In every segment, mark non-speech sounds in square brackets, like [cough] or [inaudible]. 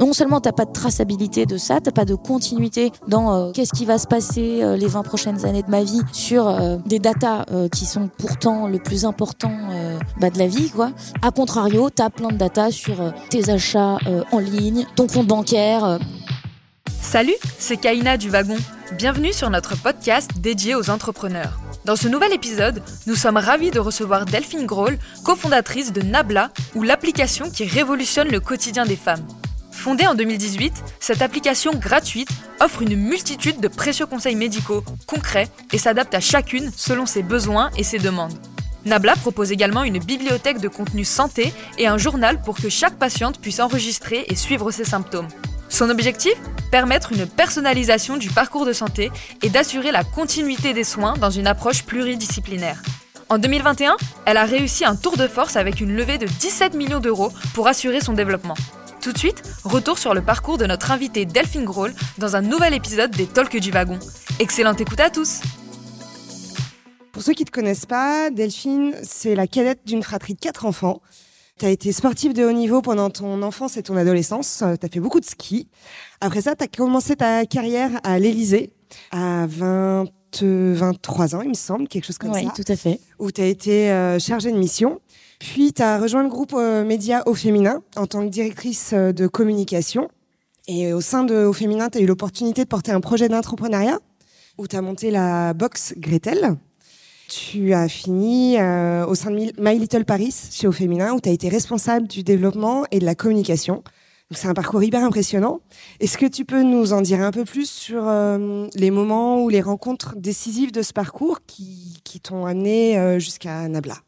non seulement t'as pas de traçabilité de ça, t'as pas de continuité dans euh, qu'est-ce qui va se passer euh, les 20 prochaines années de ma vie sur euh, des datas qui sont pourtant le plus important bah, de la vie, quoi. A contrario, t'as plein de datas sur tes achats en ligne, ton compte bancaire. Salut, c'est Kaina du Wagon. Bienvenue sur notre podcast dédié aux entrepreneurs. Dans ce nouvel épisode, nous sommes ravis de recevoir Delphine Grohl, cofondatrice de Nabla, ou l'application qui révolutionne le quotidien des femmes. Fondée en 2018, cette application gratuite offre une multitude de précieux conseils médicaux concrets et s'adapte à chacune selon ses besoins et ses demandes. Nabla propose également une bibliothèque de contenu santé et un journal pour que chaque patiente puisse enregistrer et suivre ses symptômes. Son objectif? Permettre une personnalisation du parcours de santé et d'assurer la continuité des soins dans une approche pluridisciplinaire. En 2021, elle a réussi un tour de force avec une levée de 17 millions d'euros pour assurer son développement. Tout de suite, retour sur le parcours de notre invité Delphine Grohl dans un nouvel épisode des Talks du Wagon. Excellente écoute à tous Pour ceux qui ne te connaissent pas, Delphine, c'est la cadette d'une fratrie de quatre enfants. Tu as été sportive de haut niveau pendant ton enfance et ton adolescence. Tu as fait beaucoup de ski. Après ça, tu as commencé ta carrière à l'Élysée à 20, 23 ans, il me semble, quelque chose comme ça. Oui, tout à fait. Où tu as été euh, chargée de mission. Puis, tu as rejoint le groupe euh, Média au féminin en tant que directrice euh, de communication. Et au sein de Au féminin, tu as eu l'opportunité de porter un projet d'entrepreneuriat où tu as monté la box Gretel. Tu as fini euh, au sein de My Little Paris chez Au féminin où tu as été responsable du développement et de la communication. C'est un parcours hyper impressionnant. Est-ce que tu peux nous en dire un peu plus sur les moments ou les rencontres décisives de ce parcours qui, qui t'ont amené jusqu'à Nabla?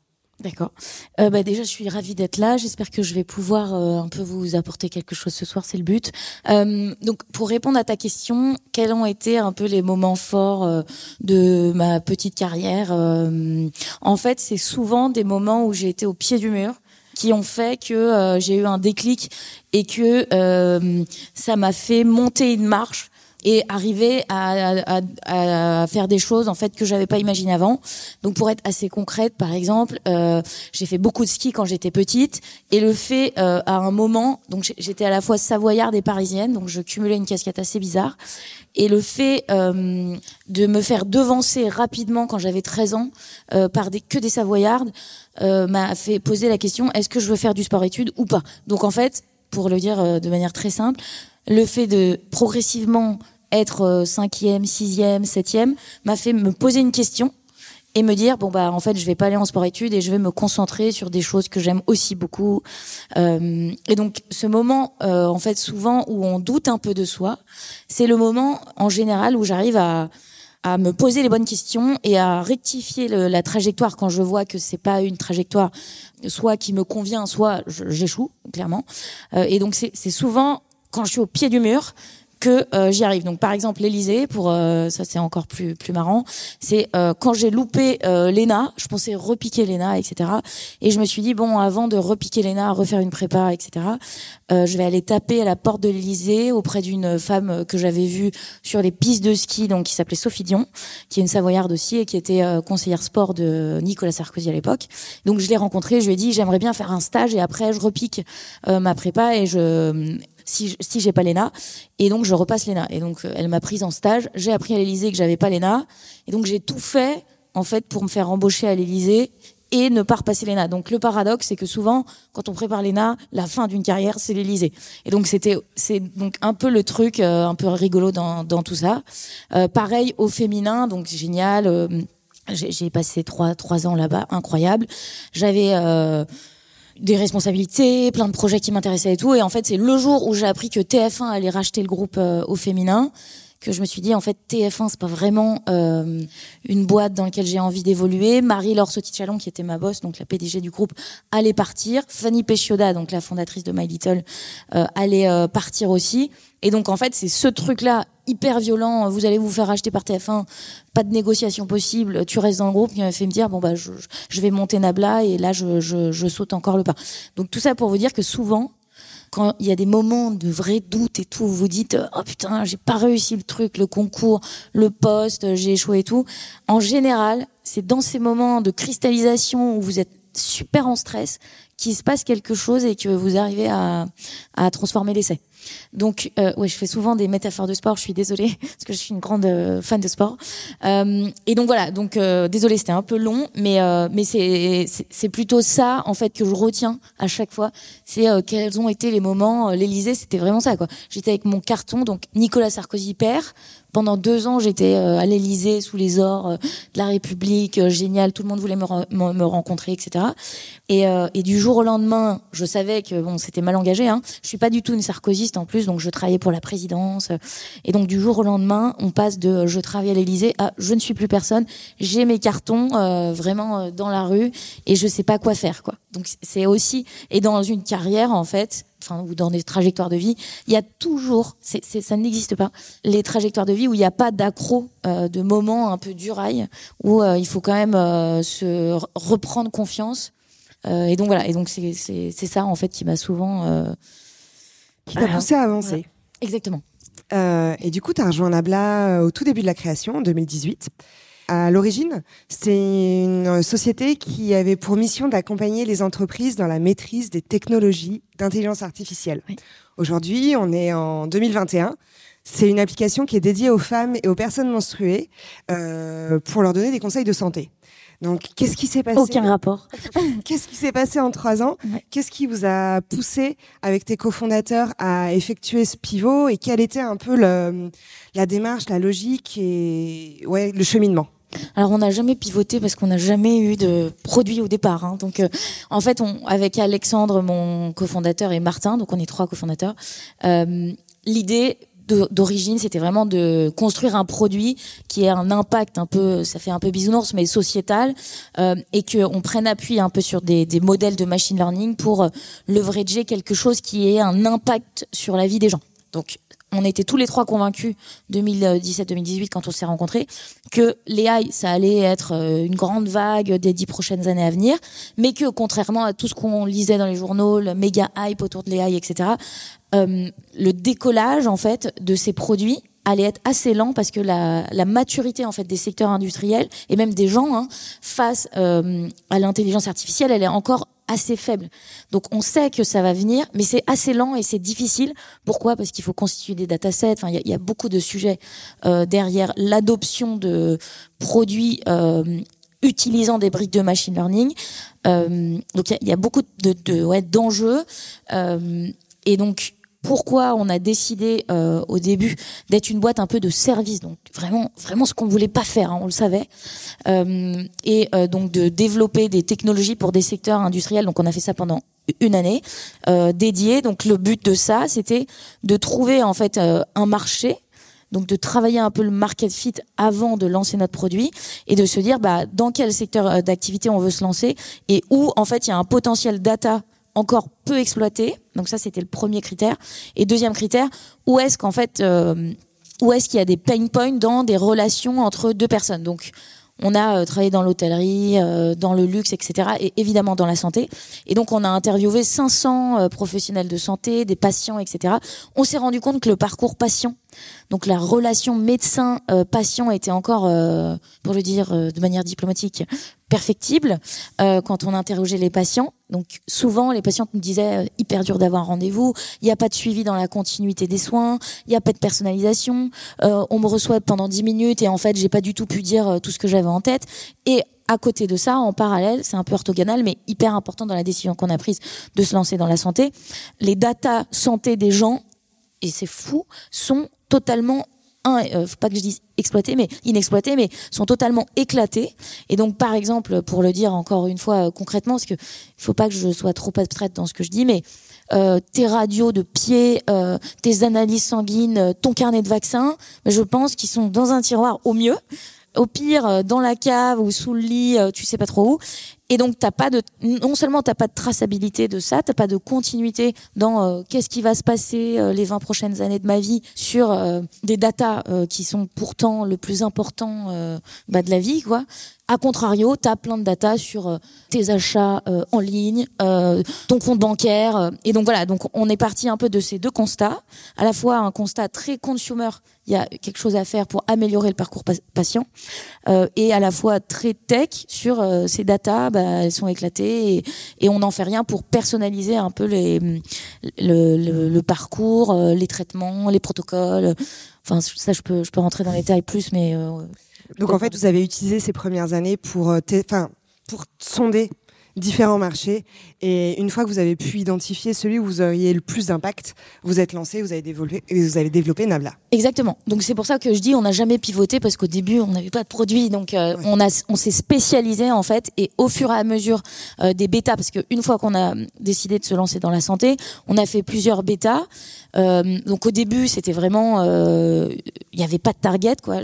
D'accord. Euh, bah déjà, je suis ravie d'être là. J'espère que je vais pouvoir euh, un peu vous apporter quelque chose ce soir. C'est le but. Euh, donc, pour répondre à ta question, quels ont été un peu les moments forts euh, de ma petite carrière euh, En fait, c'est souvent des moments où j'ai été au pied du mur qui ont fait que j'ai eu un déclic et que ça m'a fait monter une marche et arriver à, faire des choses en fait que j'avais pas imaginé avant. Donc pour être assez concrète, par exemple, euh, j'ai fait beaucoup de ski quand j'étais petite et le fait euh, à un moment, donc j'étais à la fois savoyarde et parisienne, donc je cumulais une casquette assez bizarre. Et le fait euh, de me faire devancer rapidement quand j'avais 13 ans par des, que des savoyardes m'a fait poser la question est-ce que je veux faire du sport-études ou pas? Donc en fait, pour le dire de manière très simple, le fait de progressivement être euh, cinquième, sixième, septième m'a fait me poser une question et me dire bon bah en fait je vais pas aller en sport études et je vais me concentrer sur des choses que j'aime aussi beaucoup. Euh, et donc ce moment euh, en fait souvent où on doute un peu de soi c'est le moment en général où j'arrive à à me poser les bonnes questions et à rectifier le, la trajectoire. Quand je vois que c'est pas une trajectoire soit qui me convient soit j'échoue clairement. Euh, et donc c'est souvent quand je suis au pied du mur que euh, j'y arrive. Donc par exemple l'Elysée, pour euh, ça c'est encore plus plus marrant, c'est euh, quand j'ai loupé l'ENA, je pensais repiquer l'ENA, etc. Et je me suis dit bon avant de repiquer l'ENA, refaire une prépa, etc. je vais aller taper à la porte de l'Elysée auprès d'une femme que j'avais vue sur les pistes de ski, donc qui s'appelait Sophie Dion, qui est une Savoyarde aussi et qui était conseillère sport de Nicolas Sarkozy à l'époque. Donc je l'ai rencontrée, je lui ai dit j'aimerais bien faire un stage et après je repique ma prépa et je si, si j'ai pas l'ENA. Et donc, je repasse l'ENA. Et donc, euh, elle m'a prise en stage. J'ai appris à l'Elysée que j'avais pas l'ENA. Et donc, j'ai tout fait, en fait, pour me faire embaucher à l'Elysée et ne pas repasser l'ENA. Donc le paradoxe, c'est que souvent, quand on prépare l'ENA, la fin d'une carrière, c'est l'Élysée. Et donc c'était, c'est donc un peu le truc, euh, un peu rigolo dans, dans tout ça. Euh, pareil au féminin, donc génial. J'ai passé trois trois ans là-bas, incroyable. J'avais des responsabilités, plein de projets qui m'intéressaient et tout. Et en fait, c'est le jour où j'ai appris que TF1 allait racheter le groupe euh, au féminin que je me suis dit en fait TF1 c'est pas vraiment euh, une boîte dans laquelle j'ai envie d'évoluer. Marie-Laure Sotichalon qui était ma boss donc la PDG du groupe allait partir. Fanny Pechioda donc la fondatrice de My Little euh, allait euh, partir aussi. Et donc en fait c'est ce truc là hyper violent. Vous allez vous faire acheter par TF1, pas de négociation possible. Tu restes dans le groupe qui m'a fait me dire bon bah je, je vais monter Nabla et là je, je, je saute encore le pas. Donc tout ça pour vous dire que souvent quand il y a des moments de vrai doute et tout, vous dites oh putain j'ai pas réussi le truc, le concours, le poste, j'ai échoué et tout. En général, c'est dans ces moments de cristallisation où vous êtes super en stress qu'il se passe quelque chose et que vous arrivez à transformer l'essai. Donc, euh, ouais, je fais souvent des métaphores de sport. Je suis désolée [laughs] parce que je suis une grande euh, fan de sport. Euh, et donc voilà. Donc, euh, désolée, c'était un peu long, mais euh, mais c'est c'est plutôt ça en fait que je retiens à chaque fois. C'est quels ont été les moments. L'Élysée, c'était vraiment ça quoi. J'étais avec mon carton, donc Nicolas Sarkozy père. Pendant deux ans, j'étais à l'Élysée sous les ors de la République, génial. Tout le monde voulait me, me rencontrer, etc. Et, et du jour au lendemain, je savais que bon, c'était mal engagé. Hein. Je suis pas du tout une sarkozyste en plus, donc je travaillais pour la présidence. Et donc du jour au lendemain, on passe de je travaille à l'Élysée à je ne suis plus personne. J'ai mes cartons euh, vraiment euh, dans la rue et je sais pas quoi faire quoi. Donc c'est aussi et dans une carrière en fait, enfin ou dans des trajectoires de vie, il y a toujours, c'est, ça n'existe pas, les trajectoires de vie où il n'y a pas d'accro, euh, de moments un peu durail où il faut quand même se reprendre confiance. et donc voilà, et donc c'est, ça en fait qui m'a souvent qui t'a poussé à avancer. Exactement. Euh, et du coup, tu as rejoint Nabla euh, au tout début de la création, en 2018. À l'origine, c'est une société qui avait pour mission d'accompagner les entreprises dans la maîtrise des technologies d'intelligence artificielle. Aujourd'hui, on est en 2021. C'est une application qui est dédiée aux femmes et aux personnes menstruées euh, pour leur donner des conseils de santé. Donc, qu'est-ce qui s'est passé Aucun rapport. [laughs] qu'est-ce qui s'est passé en trois ans Qu'est-ce qui vous a poussé, avec tes cofondateurs, à effectuer ce pivot Et quelle était un peu le, la démarche, la logique et ouais, le cheminement? Alors on n'a jamais pivoté parce qu'on n'a jamais eu de produit au départ. Hein. Donc euh, en fait, on, avec Alexandre, mon cofondateur, et Martin, donc on est trois cofondateurs, euh, l'idée d'origine, c'était vraiment de construire un produit qui ait un impact un peu, ça fait un peu bisounours, mais sociétal, euh, et qu'on prenne appui un peu sur des, des, modèles de machine learning pour euh, leverager quelque chose qui ait un impact sur la vie des gens. Donc on était tous les trois convaincus 2017-2018 quand on s'est rencontrés que l'AI ça allait être euh, une grande vague des dix prochaines années à venir, mais que contrairement à tout ce qu'on lisait dans les journaux, le méga hype autour de l'AI, etc., euh, le décollage en fait de ces produits allait être assez lent parce que la, maturité en fait des secteurs industriels et même des gens hein, face euh, à l'intelligence artificielle, elle est encore assez faible. Donc on sait que ça va venir, mais c'est assez lent et c'est difficile. Pourquoi? Parce qu'il faut constituer des datasets. Enfin, il y, a beaucoup de sujets euh, derrière l'adoption de produits euh, utilisant des briques de machine learning. Euh, donc il y, a beaucoup de, ouais, d'enjeux. Et donc pourquoi on a décidé euh, au début d'être une boîte un peu de service, donc vraiment, vraiment ce qu'on voulait pas faire, hein, on le savait, euh, et euh, donc de développer des technologies pour des secteurs industriels. Donc on a fait ça pendant une année euh, dédiée. Donc le but de ça, c'était de trouver en fait euh, un marché. Donc de travailler un peu le market fit avant de lancer notre produit et de se dire bah dans quel secteur euh, d'activité on veut se lancer et où en fait il y a un potentiel data encore peu exploité. Donc ça, c'était le premier critère. Et deuxième critère, où est-ce qu'en fait, euh, où est-ce qu'il y a des pain points dans des relations entre deux personnes? Donc on a euh, travaillé dans l'hôtellerie, euh, dans le luxe, etc. Et évidemment dans la santé. Et donc on a interviewé 500 euh, professionnels de santé, des patients, etc. On s'est rendu compte que le parcours patient, donc la relation médecin-patient était encore, euh, pour le dire euh, de manière diplomatique, perfectible euh, quand on interrogeait les patients. Donc souvent, les patientes nous disaient euh, hyper dur d'avoir un rendez-vous, il n'y a pas de suivi dans la continuité des soins, il n'y a pas de personnalisation, euh, on me reçoit pendant 10 minutes et en fait, j'ai pas du tout pu dire euh, tout ce que j'avais en tête. Et à côté de ça, en parallèle, c'est un peu orthogonal, mais hyper important dans la décision qu'on a prise de se lancer dans la santé, les datas santé des gens, et c'est fou, sont totalement un, euh, faut pas que je dise exploités, mais inexploités, mais sont totalement éclatés. Et donc, par exemple, pour le dire encore une fois euh, concrètement, parce que faut pas que je sois trop abstraite dans ce que je dis, mais euh, tes radios de pied, euh, tes analyses sanguines, euh, ton carnet de vaccins, je pense qu'ils sont dans un tiroir au mieux au pire dans la cave ou sous le lit, tu sais pas trop où. Et donc t'as pas de non seulement t'as pas de traçabilité de ça, t'as pas de continuité dans euh, qu'est-ce qui va se passer euh, les 20 prochaines années de ma vie sur euh, des datas qui sont pourtant le plus important bah, de la vie quoi. A contrario, tu as plein de data sur tes achats en ligne, ton compte bancaire. et donc voilà, donc on est parti un peu de ces deux constats. À la fois un constat très consumer, il y a quelque chose à faire pour améliorer le parcours patient, et à la fois très tech sur ces data, bah, elles sont éclatées et, et on n'en fait rien pour personnaliser un peu les, le, le, parcours, les traitements, les protocoles. Enfin, ça, je peux, je peux rentrer dans les détails plus, mais. Donc en fait, vous avez utilisé ces premières années pour, enfin, pour sonder différents marchés. Et une fois que vous avez pu identifier celui où vous auriez le plus d'impact, vous êtes lancé, vous avez développé, vous avez développé Nabla. Exactement. Donc c'est pour ça que je dis on n'a jamais pivoté parce qu'au début on n'avait pas de produit, donc euh, on a on s'est spécialisé en fait et au fur et à mesure euh, des bêtas parce qu'une fois qu'on a décidé de se lancer dans la santé, on a fait plusieurs bêtas. Euh, donc au début c'était vraiment il n'y avait pas de target quoi.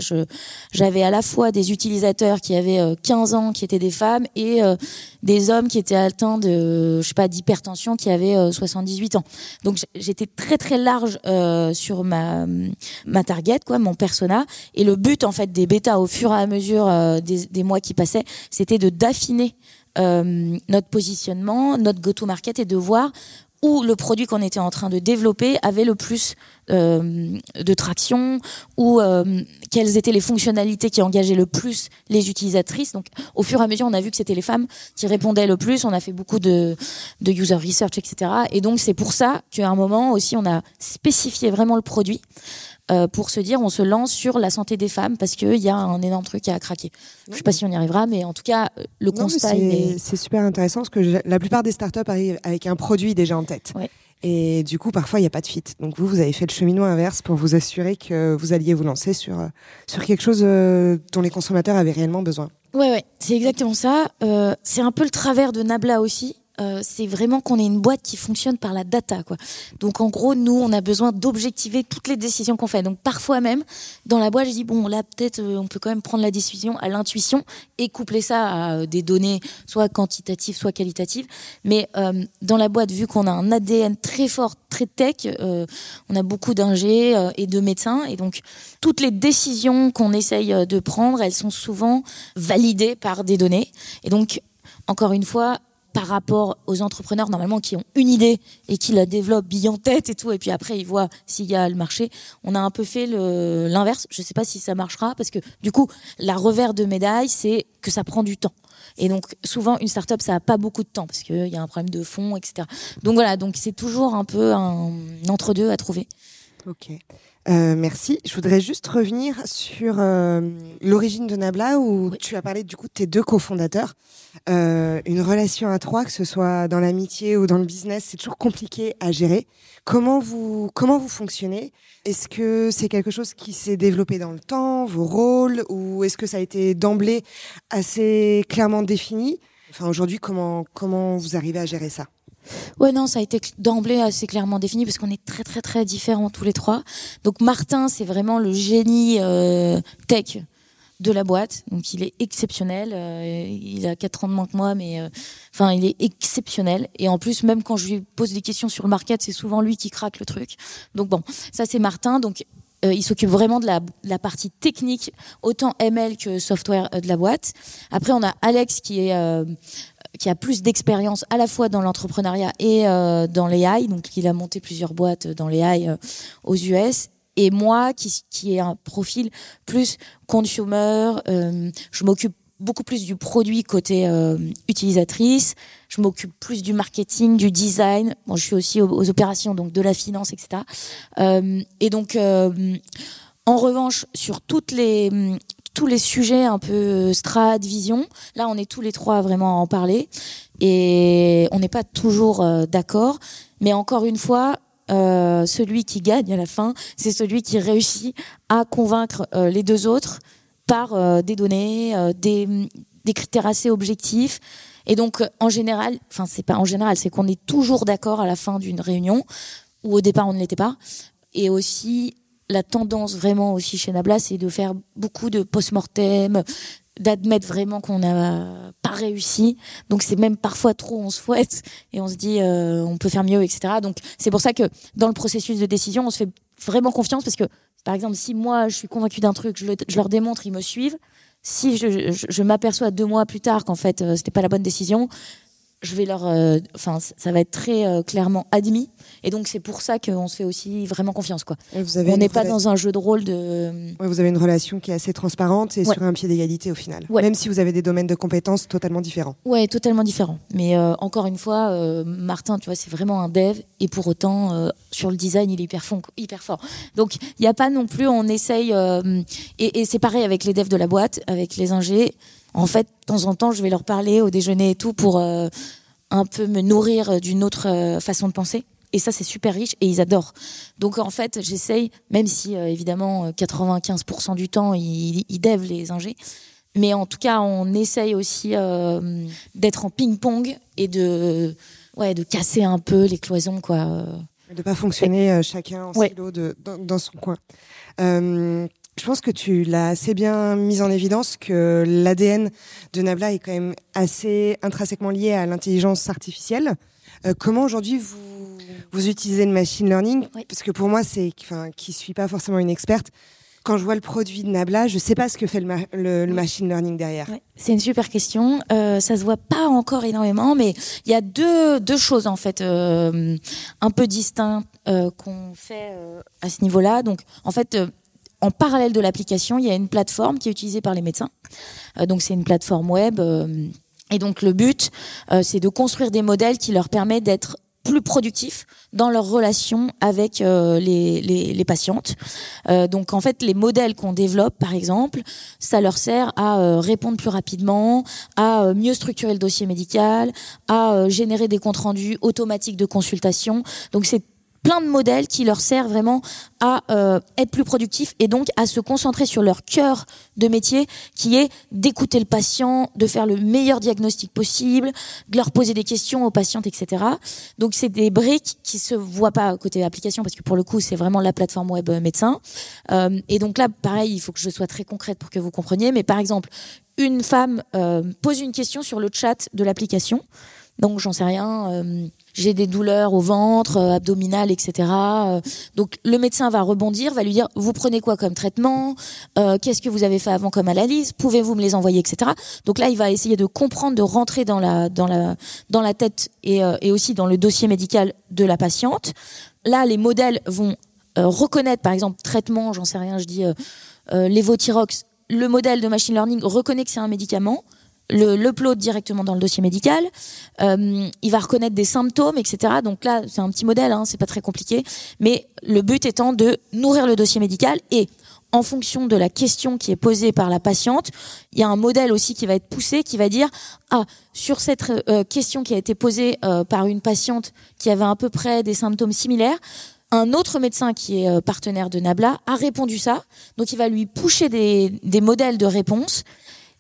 J'avais à la fois des utilisateurs qui avaient 15 ans qui étaient des femmes et des hommes qui étaient atteints de, je sais pas, d'hypertension qui avaient 78 euh, ans. Donc j'étais très très large euh, sur ma ma target, quoi, mon persona. Et le but en fait des bêtas au fur et à mesure euh, des, des, mois qui passaient, c'était de d'affiner notre positionnement, notre go-to-market et de voir où le produit qu'on était en train de développer avait le plus euh, de traction, ou euh, quelles étaient les fonctionnalités qui engageaient le plus les utilisatrices. Donc, au fur et à mesure, on a vu que c'était les femmes qui répondaient le plus. On a fait beaucoup de, de user research, etc. Et donc, c'est pour ça qu'à un moment aussi, on a spécifié vraiment le produit. Euh, pour se dire on se lance sur la santé des femmes parce qu'il y a un énorme truc à craquer. Je sais pas si on y arrivera, mais en tout cas, le constat est... C'est super intéressant parce que la plupart des startups arrivent avec un produit déjà en tête. Et du coup, parfois, il n'y a pas de fit. Donc vous, vous avez fait le cheminement inverse pour vous assurer que vous alliez vous lancer sur, euh, sur quelque chose euh, dont les consommateurs avaient réellement besoin. Ouais, ouais, c'est exactement ça. c'est un peu le travers de Nabla aussi. Euh, c'est vraiment qu'on est une boîte qui fonctionne par la data. Quoi. Donc en gros, nous, on a besoin d'objectiver toutes les décisions qu'on fait. Donc parfois même, dans la boîte, je dis, bon, là, peut-être, euh, on peut quand même prendre la décision à l'intuition et coupler ça à euh, des données, soit quantitatives, soit qualitatives. Mais dans la boîte, vu qu'on a un ADN très fort, très tech, on a beaucoup d'ingés et de médecins. Et donc, toutes les décisions qu'on essaye de prendre, elles sont souvent validées par des données. Et donc, encore une fois, par rapport aux entrepreneurs normalement qui ont une idée et qui la développent bien en tête et tout et puis après ils voient s'il y a le marché. On a un peu fait l'inverse. Je sais pas si ça marchera parce que du coup la revers de médaille c'est que ça prend du temps. Et donc souvent une startup ça a pas beaucoup de temps parce qu'il y a un problème de fond etc donc voilà. Donc c'est toujours un peu un entre deux à trouver. Ok euh, merci. Je voudrais juste revenir sur euh, l'origine de Nabla, où tu as parlé du coup de tes deux cofondateurs. Euh, une relation à trois, que ce soit dans l'amitié ou dans le business, c'est toujours compliqué à gérer. Comment vous comment vous fonctionnez? Est-ce que c'est quelque chose qui s'est développé dans le temps, vos rôles, ou est-ce que ça a été d'emblée assez clairement défini? Enfin, aujourd'hui, comment comment vous arrivez à gérer ça? Ouais, non, ça a été d'emblée assez clairement défini parce qu'on est très très très différents tous les trois. Donc Martin, c'est vraiment le génie euh, tech de la boîte. Donc il est exceptionnel. Euh, il a quatre ans de moins que moi, mais euh, il est exceptionnel. Et en plus, même quand je lui pose des questions sur le market, c'est souvent lui qui craque le truc. Donc bon, ça c'est Martin. Donc il s'occupe vraiment de la, partie technique, autant ML que software de la boîte. Après, on a Alex qui est qui a plus d'expérience à la fois dans l'entrepreneuriat et euh, dans l'AI, donc il a monté plusieurs boîtes dans l'AI euh, aux US. Et moi, qui, qui ai un profil plus consumer, euh, je m'occupe beaucoup plus du produit côté utilisatrice. Je m'occupe plus du marketing, du design. Bon, je suis aussi aux, aux opérations, donc de la finance, etc. Et donc, en revanche, sur toutes les tous les sujets un peu euh, strat, vision. Là, on est tous les trois vraiment à en parler et on n'est pas toujours euh, d'accord. Mais encore une fois, euh, celui qui gagne à la fin, c'est celui qui réussit à convaincre euh, les deux autres par des données, des, des critères assez objectifs. Et donc, en général, enfin, c'est pas en général, c'est qu'on est toujours d'accord à la fin d'une réunion, ou au départ on ne l'était pas. Et aussi, la tendance vraiment aussi chez Nabla, c'est de faire beaucoup de post-mortem, d'admettre vraiment qu'on n'a pas réussi. Donc c'est même parfois trop, on se fouette et on se dit euh, on peut faire mieux, etc. Donc c'est pour ça que dans le processus de décision, on se fait vraiment confiance parce que par exemple si moi je suis convaincu d'un truc, je, je, leur démontre, ils me suivent. si je, je, je m'aperçois deux mois plus tard qu'en fait euh, c'était pas la bonne décision, je vais leur, euh, enfin, ça va être très euh, clairement admis. Et donc c'est pour ça qu'on se fait aussi vraiment confiance, quoi. Vous avez On n'est pas dans un jeu de rôle de. Ouais, vous avez une relation qui est assez transparente et Ouais. sur un pied d'égalité au final. Ouais. Même si vous avez des domaines de compétences totalement différents. Ouais, totalement différent. Mais euh, encore une fois, Martin, tu vois, c'est vraiment un dev et pour autant, sur le design, il est hyper, hyper fort. Donc, il n'y a pas non plus, on essaye, et, et c'est pareil avec les devs de la boîte, avec les ingés. En fait, de temps en temps, je vais leur parler au déjeuner et tout pour euh, un peu me nourrir d'une autre euh, façon de penser. Et ça, c'est super riche et ils adorent. Donc, en fait, j'essaye, même si euh, évidemment, euh, 95% du temps, ils, ils dev les ingés. Mais en tout cas, on essaye aussi d'être en ping-pong et de, ouais, de casser un peu les cloisons, quoi. De pas fonctionner chacun en Ouais. silo de, dans, dans son coin. Je pense que tu l'as assez bien mis en évidence que l'ADN de Nabla est quand même assez intrinsèquement lié à l'intelligence artificielle. Euh, comment aujourd'hui vous, vous utilisez le machine learning? Oui. Parce que pour moi, c'est, enfin, qui suis pas forcément une experte. Quand je vois le produit de Nabla, je sais pas ce que fait le, ma- le- le machine learning derrière. C'est une super question. Euh, ça se voit pas encore énormément, mais il y a deux, deux choses en fait euh, un peu distinctes euh, qu'on fait à ce niveau-là. Donc, en fait, en parallèle de l'application, il y a une plateforme qui est utilisée par les médecins. Euh, donc, c'est une plateforme web. euh, et donc, le but, euh, c'est de construire des modèles qui leur permettent d'être plus productifs dans leur relation avec les, patientes. Donc en fait, les modèles qu'on développe, par exemple, ça leur sert à répondre plus rapidement, à mieux structurer le dossier médical, à générer des comptes rendus automatiques de consultation. Donc c'est plein de modèles qui leur servent vraiment à euh, être plus productifs et donc à se concentrer sur leur cœur de métier qui est d'écouter le patient, de faire le meilleur diagnostic possible, de leur poser des questions aux patientes, etc. Donc c'est des briques qui se voient pas côté application parce que pour le coup c'est vraiment la plateforme web euh, médecin. Euh, et donc là pareil il faut que je sois très concrète pour que vous compreniez. Mais par exemple une femme euh, pose une question sur le chat de l'application. Donc j'en sais rien. euh, j'ai des douleurs au ventre, euh, abdominales, etc. Euh, donc le médecin va rebondir, va lui dire vous prenez quoi comme traitement, Euh, qu'est-ce que vous avez fait avant comme analyse, pouvez-vous me les envoyer, etc. Donc là il va essayer de comprendre, de rentrer dans la dans la dans la tête et, aussi dans le dossier médical de la patiente. Là les modèles vont reconnaître par exemple traitement, j'en sais rien, je dis lévothyrox. Le modèle de machine learning reconnaît que c'est un médicament le l'upload directement dans le dossier médical. Euh, il va reconnaître des symptômes, etc. Donc là, c'est un petit modèle, hein, c'est pas très compliqué. Mais le but étant de nourrir le dossier médical et en fonction de la question qui est posée par la patiente, il y a un modèle aussi qui va être poussé, qui va dire ah sur cette euh, question qui a été posée euh, par une patiente qui avait à peu près des symptômes similaires, un autre médecin qui est partenaire de Nabla a répondu ça, donc il va lui pousser des, des modèles de réponse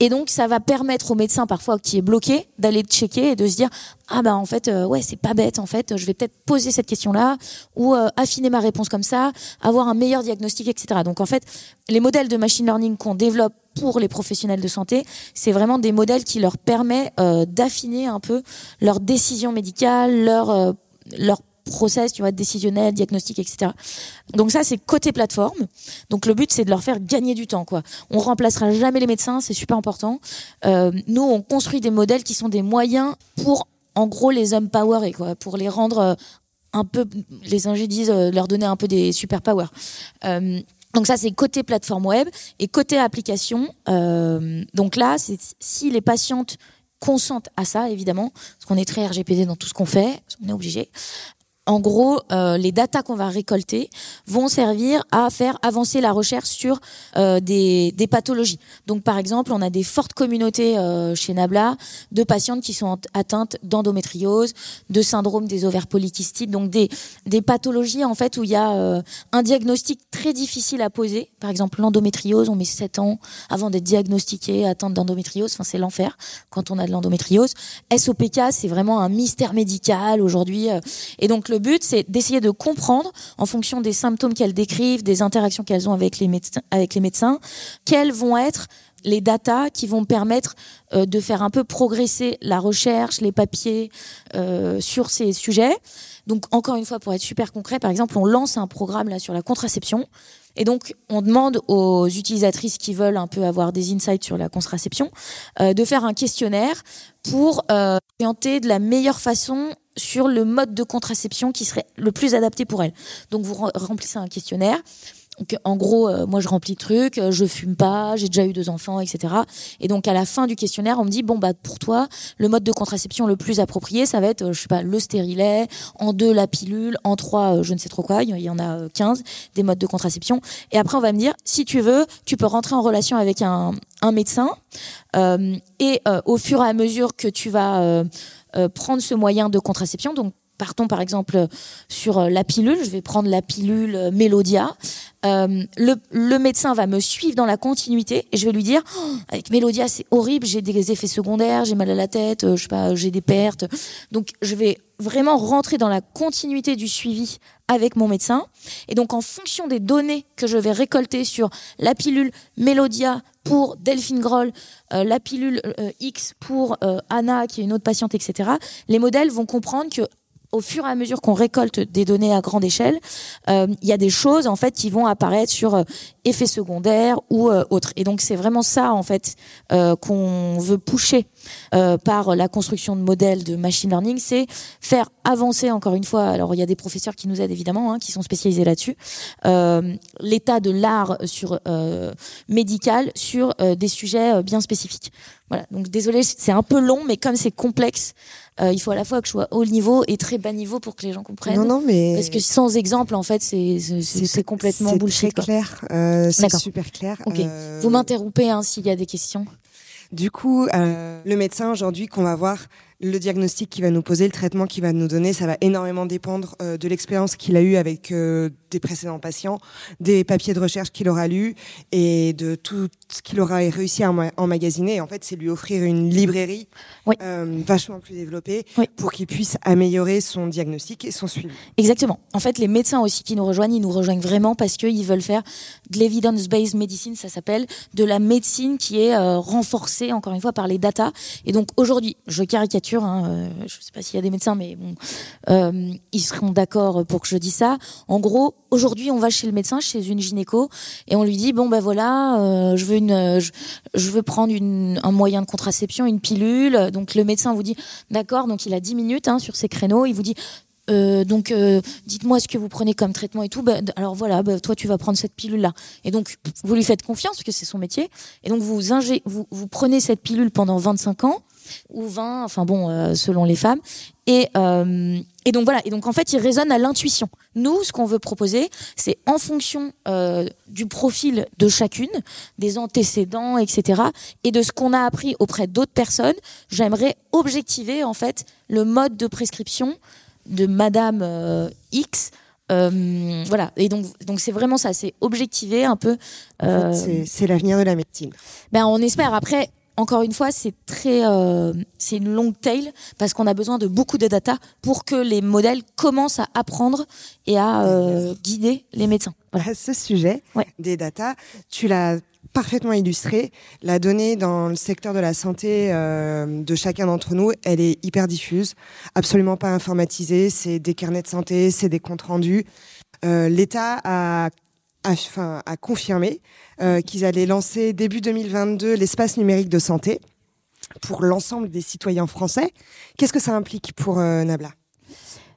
et donc, ça va permettre au médecin, parfois, qui est bloqué, d'aller checker et de se dire, ah bah en fait, euh, ouais, c'est pas bête, en fait, je vais peut-être poser cette question-là, ou euh, affiner ma réponse comme ça, avoir un meilleur diagnostic, etc. Donc, en fait, les modèles de machine learning qu'on développe pour les professionnels de santé, c'est vraiment des modèles qui leur permettent euh, d'affiner un peu leur décision médicale, leur, leur process, tu vois, décisionnel, diagnostic, etc. Donc ça, c'est côté plateforme. Donc le but, c'est de leur faire gagner du temps, quoi. On remplacera jamais les médecins, c'est super important. Euh, nous, on construit des modèles qui sont des moyens pour, en gros, les empowerer, quoi, pour les rendre euh, un peu, les ingés disent, euh, leur donner un peu des super powers. Euh, donc ça, c'est côté plateforme web et côté application. donc là, c'est si les patientes consentent à ça, évidemment, parce qu'on est très RGPD dans tout ce qu'on fait, on est obligé. En gros, euh, les datas qu'on va récolter vont servir à faire avancer la recherche sur euh, des, des pathologies. Donc, par exemple, on a des fortes communautés euh, chez Nabla de patientes qui sont atteintes d'endométriose, de syndrome des ovaires polykystiques, donc des, des pathologies en fait où il y a euh, un diagnostic très difficile à poser. Par exemple, l'endométriose, on met 7 ans avant d'être diagnostiqué atteinte d'endométriose. Enfin, c'est l'enfer quand on a de l'endométriose. SOPK, c'est vraiment un mystère médical aujourd'hui. euh, Et donc, but, c'est d'essayer de comprendre, en fonction des symptômes qu'elles décrivent, des interactions qu'elles ont avec les, médecins, quelles vont être les datas qui vont permettre euh, de faire un peu progresser la recherche, les papiers euh, sur ces sujets. Donc, encore une fois, pour être super concret, par exemple, on lance un programme là sur la contraception. Et donc, on demande aux utilisatrices qui veulent un peu avoir des insights sur la contraception euh, de faire un questionnaire pour orienter de la meilleure façon sur le mode de contraception qui serait le plus adapté pour elles. Donc, vous remplissez un questionnaire donc, en gros, euh, moi, je remplis le truc, euh, je fume pas, j'ai déjà eu deux enfants, etc. Et donc, à la fin du questionnaire, on me dit bon bah pour toi, le mode de contraception le plus approprié, ça va être, euh, je sais pas, le stérilet, en deux la pilule, en trois, je ne sais trop quoi. Il y en a 15 des modes de contraception. Et après, on va me dire si tu veux, tu peux rentrer en relation avec un, un médecin. et au fur et à mesure que tu vas prendre ce moyen de contraception, donc partons par exemple sur euh, la pilule, je vais prendre la pilule euh, Mélodia. Euh, le, médecin va me suivre dans la continuité et je vais lui dire oh, avec Mélodia c'est horrible, j'ai des effets secondaires, j'ai mal à la tête, je sais pas, j'ai des pertes. Donc je vais vraiment rentrer dans la continuité du suivi avec mon médecin et donc en fonction des données que je vais récolter sur la pilule Mélodia pour Delphine Groll, la pilule X pour Anna qui est une autre patiente, etc. Les modèles vont comprendre que au fur et à mesure qu'on récolte des données à grande échelle, euh, il y a des choses en fait qui vont apparaître sur euh, effets secondaires ou euh, autres. Et donc c'est vraiment ça en fait qu'on veut pousser par la construction de modèles de machine learning, c'est faire avancer encore une fois. Alors il y a des professeurs qui nous aident évidemment, hein, qui sont spécialisés là-dessus. L'état de l'art sur médical sur des sujets bien spécifiques. Voilà. Donc désolé, c'est un peu long, mais comme c'est complexe, euh, il faut à la fois que je sois haut niveau et très bas niveau pour que les gens comprennent. Non, non, mais parce que sans exemple, en fait, c'est complètement bullshit. C'est clair, euh, c'est super clair. Ok. Euh... Vous m'interrompez hein, s'il y a des questions. Du coup, euh, le médecin aujourd'hui qu'on va voir, le diagnostic qu'il va nous poser, le traitement qu'il va nous donner, ça va énormément dépendre euh, de l'expérience qu'il a eue avec euh, des précédents patients, des papiers de recherche qu'il aura lus et de tout ce qu'il aura réussi à emmagasiner. En fait, c'est lui offrir une librairie euh, vachement plus développée pour qu'il puisse améliorer son diagnostic et son suivi. Exactement. En fait, les médecins aussi qui nous rejoignent, ils nous rejoignent vraiment parce qu'ils veulent faire de l'evidence-based medicine, ça s'appelle, de la médecine qui est renforcée, encore une fois, par les data. Et donc, aujourd'hui, je caricature Hein, euh, je ne sais pas s'il y a des médecins, mais bon, euh, ils seront d'accord pour que je dise ça. En gros, aujourd'hui, on va chez le médecin, chez une gynéco, et on lui dit bon ben voilà, euh, je veux une, je, veux prendre un moyen de contraception, une pilule. Donc le médecin vous dit d'accord, donc il a 10 minutes hein, sur ses créneaux, il vous dit donc, dites-moi ce que vous prenez comme traitement et tout. Ben, alors voilà, ben, toi, tu vas prendre cette pilule-là. Et donc, vous lui faites confiance, parce que c'est son métier. Et donc, vous, vous, vous prenez cette pilule pendant 25 ans ou 20, enfin bon, euh, selon les femmes. Et, euh, et donc voilà, et donc en fait, il résonne à l'intuition. Nous, ce qu'on veut proposer, c'est en fonction euh, du profil de chacune, des antécédents, etc., et de ce qu'on a appris auprès d'autres personnes, j'aimerais objectiver en fait le mode de prescription de Madame X. voilà, et donc donc c'est vraiment ça, c'est objectiver un peu. c'est l'avenir de la médecine. Ben on espère. Après, encore une fois, c'est très, euh, c'est une longue tail parce qu'on a besoin de beaucoup de data pour que les modèles commencent à apprendre et à euh, guider les médecins. Voilà. Ce sujet des data, tu l'as parfaitement illustré. La donnée dans le secteur de la santé euh, de chacun d'entre nous, elle est hyper diffuse, absolument pas informatisée. C'est des carnets de santé, c'est des comptes rendus. L'État a a, a confirmé euh, qu'ils allaient lancer début 2022 l'espace numérique de santé pour l'ensemble des citoyens français. Qu'est-ce que ça implique pour euh, Nabla?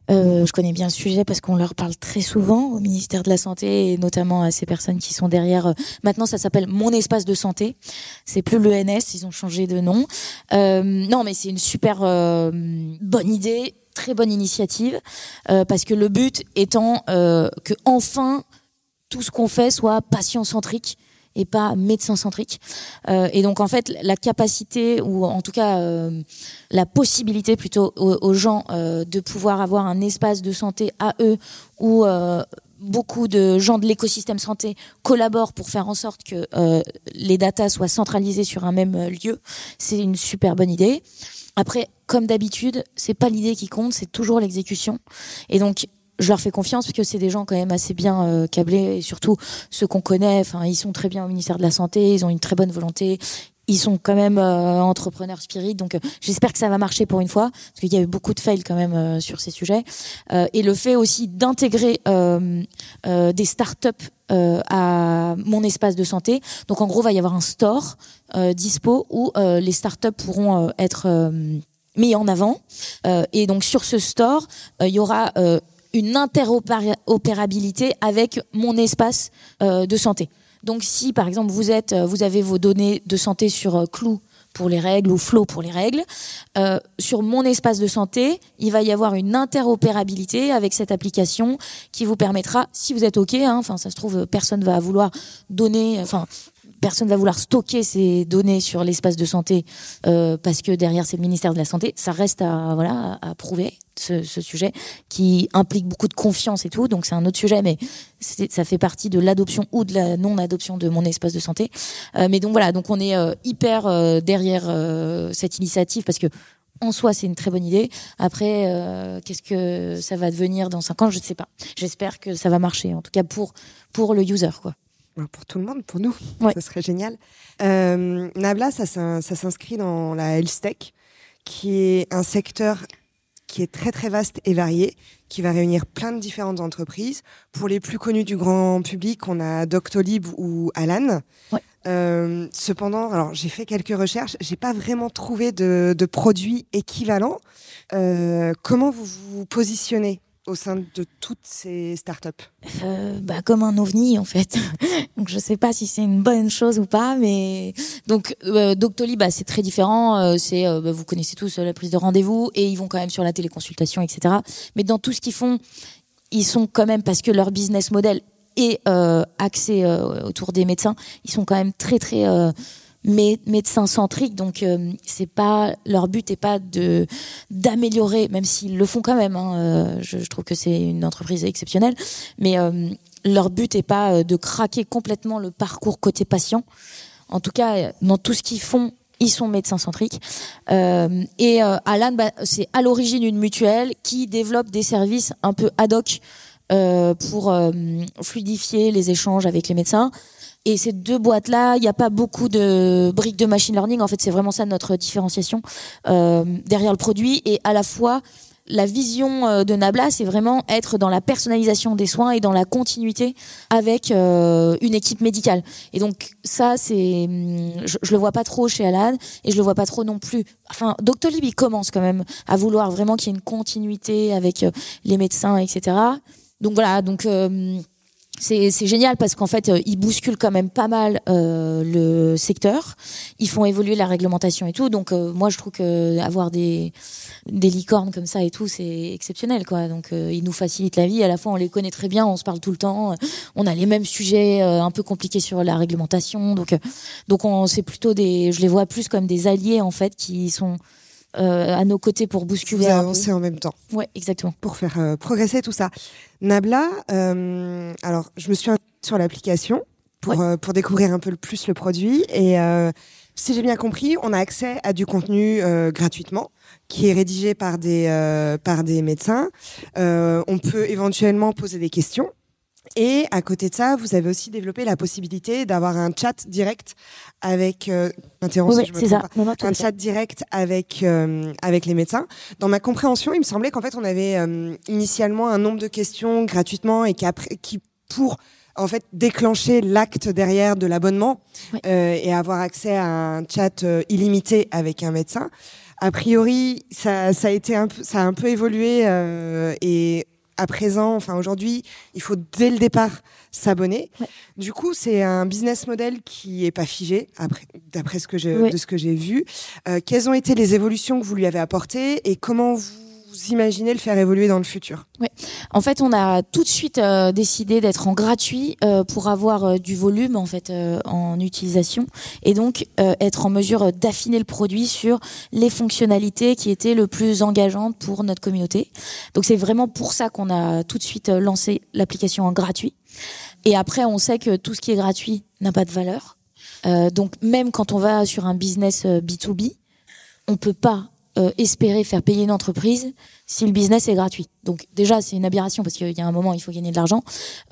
Euh, je connais bien le sujet parce qu'on leur parle très souvent au ministère de la Santé et notamment à ces personnes qui sont derrière. maintenant, ça s'appelle Mon espace de santé. C'est plus l'ENS, ils ont changé de nom. non, mais c'est une super bonne idée, très bonne initiative parce que le but étant que enfin tout ce qu'on fait soit patient-centrique et pas médecin-centrique. Euh, et donc en fait, la capacité ou en tout cas euh, la possibilité plutôt aux, gens euh, de pouvoir avoir un espace de santé à eux où beaucoup de gens de l'écosystème santé collaborent pour faire en sorte que les datas soient centralisées sur un même lieu, c'est une super bonne idée. Après, comme d'habitude, c'est pas l'idée qui compte, c'est toujours l'exécution. Et donc, je leur fais confiance parce que c'est des gens quand même assez bien euh, câblés et surtout ceux qu'on connaît. Enfin, ils sont très bien au ministère de la santé, ils ont une très bonne volonté. ils sont quand même euh, entrepreneurs spirit, donc euh, j'espère que ça va marcher pour une fois, parce qu'il y a eu beaucoup de fails quand même euh, sur ces sujets. et le fait aussi d'intégrer des startups à mon espace de santé. Donc en gros, il va y avoir un store dispo où les startups pourront être mis en avant. et donc sur ce store, il y aura une interopérabilité avec mon espace de santé. Donc si par exemple vous euh, avez vos données de santé sur euh, Clou pour les règles ou Flow pour les règles, euh, sur mon espace de santé, il va y avoir une interopérabilité avec cette application qui vous permettra, si vous êtes ok, hein, enfin ça se trouve personne va vouloir donner, enfin personne va vouloir stocker ces données sur l'espace de santé euh, parce que derrière c'est le ministère de la santé. Ça reste à voilà à prouver ce, ce, sujet qui implique beaucoup de confiance et tout. Donc c'est un autre sujet, mais ça fait partie de l'adoption ou de la non-adoption de mon espace de santé. Euh, mais donc voilà, donc on est euh, hyper euh, derrière euh, cette initiative parce que en soi, c'est une très bonne idée. Après, qu'est-ce que ça va devenir dans cinq ans? Je ne sais pas. J'espère que ça va marcher, en tout cas pour pour le user, quoi pour tout le monde, pour nous, [laughs] ça serait génial. Euh, Nabla, ça, ça s'inscrit dans la health tech, qui est un secteur qui est très très vaste et varié, qui va réunir plein de différentes entreprises. Pour les plus connus du grand public, on a Doctolib ou Alan. Euh, cependant, alors j'ai fait quelques recherches, j'ai pas vraiment trouvé de, de produits équivalents. Euh, comment vous vous positionnez au sein de toutes ces startups euh, bah, Comme un ovni en fait. [laughs] donc je sais pas si c'est une bonne chose ou pas, mais donc euh, Doctolib, bah, c'est très différent. Euh, c'est euh, bah, vous connaissez tous la prise de rendez-vous et ils vont quand même sur la téléconsultation, etc. Mais dans tout ce qu'ils font, ils sont quand même parce que leur business model est axé autour des médecins, ils sont quand même très très médecins centriques donc euh, c'est pas leur but est pas de d'améliorer même s'ils le font quand même hein, euh, je, je, trouve que c'est une entreprise exceptionnelle mais euh, leur but est pas de craquer complètement le parcours côté patient. En tout cas dans tout ce qu'ils font ils sont médecins centriques. Et Alan bah, c'est à l'origine une mutuelle qui développe des services un peu ad hoc pour fluidifier les échanges avec les médecins et ces deux boîtes-là, il n'y a pas beaucoup de briques de machine learning. En fait, c'est vraiment ça notre différenciation euh, derrière le produit. Et à la fois, la vision euh, de Nabla, c'est vraiment être dans la personnalisation des soins et dans la continuité avec euh, une équipe médicale. Et donc ça, c'est, hum, je, je, le vois pas trop chez Alan et je le vois pas trop non plus. Enfin, Doctolib, il commence quand même à vouloir vraiment qu'il y ait une continuité avec euh, les médecins, etc. Donc voilà, donc c'est génial parce qu'en fait, euh, ils bousculent quand même pas mal euh, le secteur. Ils font évoluer la réglementation et tout. Donc, euh, moi, je trouve que avoir des, des licornes comme ça et tout, c'est exceptionnel, quoi. Donc, euh, ils nous facilitent la vie. À la fois, on les connaît très bien, on se parle tout le temps. On a les mêmes sujets un peu compliqués sur la réglementation. Donc, donc, c'est plutôt des, je les vois plus comme des alliés en fait qui sont euh, à nos côtés pour bousculer. Vous avancer en même temps. Ouais, exactement. Pour faire euh, progresser tout ça. Nabla, euh, alors je me suis sur l'application pour, pour découvrir un peu le plus le produit et si j'ai bien compris, on a accès à du contenu gratuitement qui est rédigé par des par des médecins. on peut éventuellement poser des questions et à côté de ça, vous avez aussi développé la possibilité d'avoir un chat direct avec euh, un chat direct avec euh, avec les médecins. Dans ma compréhension, il me semblait qu'en fait on avait euh, initialement un nombre de questions gratuitement et qu'après qui pour en fait déclencher l'acte derrière de l'abonnement euh, et avoir accès à un chat illimité avec un médecin. A priori, ça, ça a été un peu, ça a un peu évolué et à présent, enfin aujourd'hui, il faut dès le départ s'abonner. Du coup, c'est un business model qui est pas figé, d'après ce que j'ai, de ce que j'ai vu. Euh, quelles ont été les évolutions que vous lui avez apportées et comment vous vous imaginez le faire évoluer dans le futur Oui. En fait, on a tout de suite euh, décidé d'être en gratuit euh, pour avoir euh, du volume en fait en utilisation et donc être en mesure d'affiner le produit sur les fonctionnalités qui étaient le plus engageantes pour notre communauté. Donc c'est vraiment pour ça qu'on a tout de suite lancé l'application en gratuit. Et après, on sait que tout ce qui est gratuit n'a pas de valeur. donc même quand on va sur un business B2B, on peut pas euh, espérer faire payer une entreprise si le business est gratuit. Donc déjà, c'est une aberration parce qu'il y a un moment, il faut gagner de l'argent.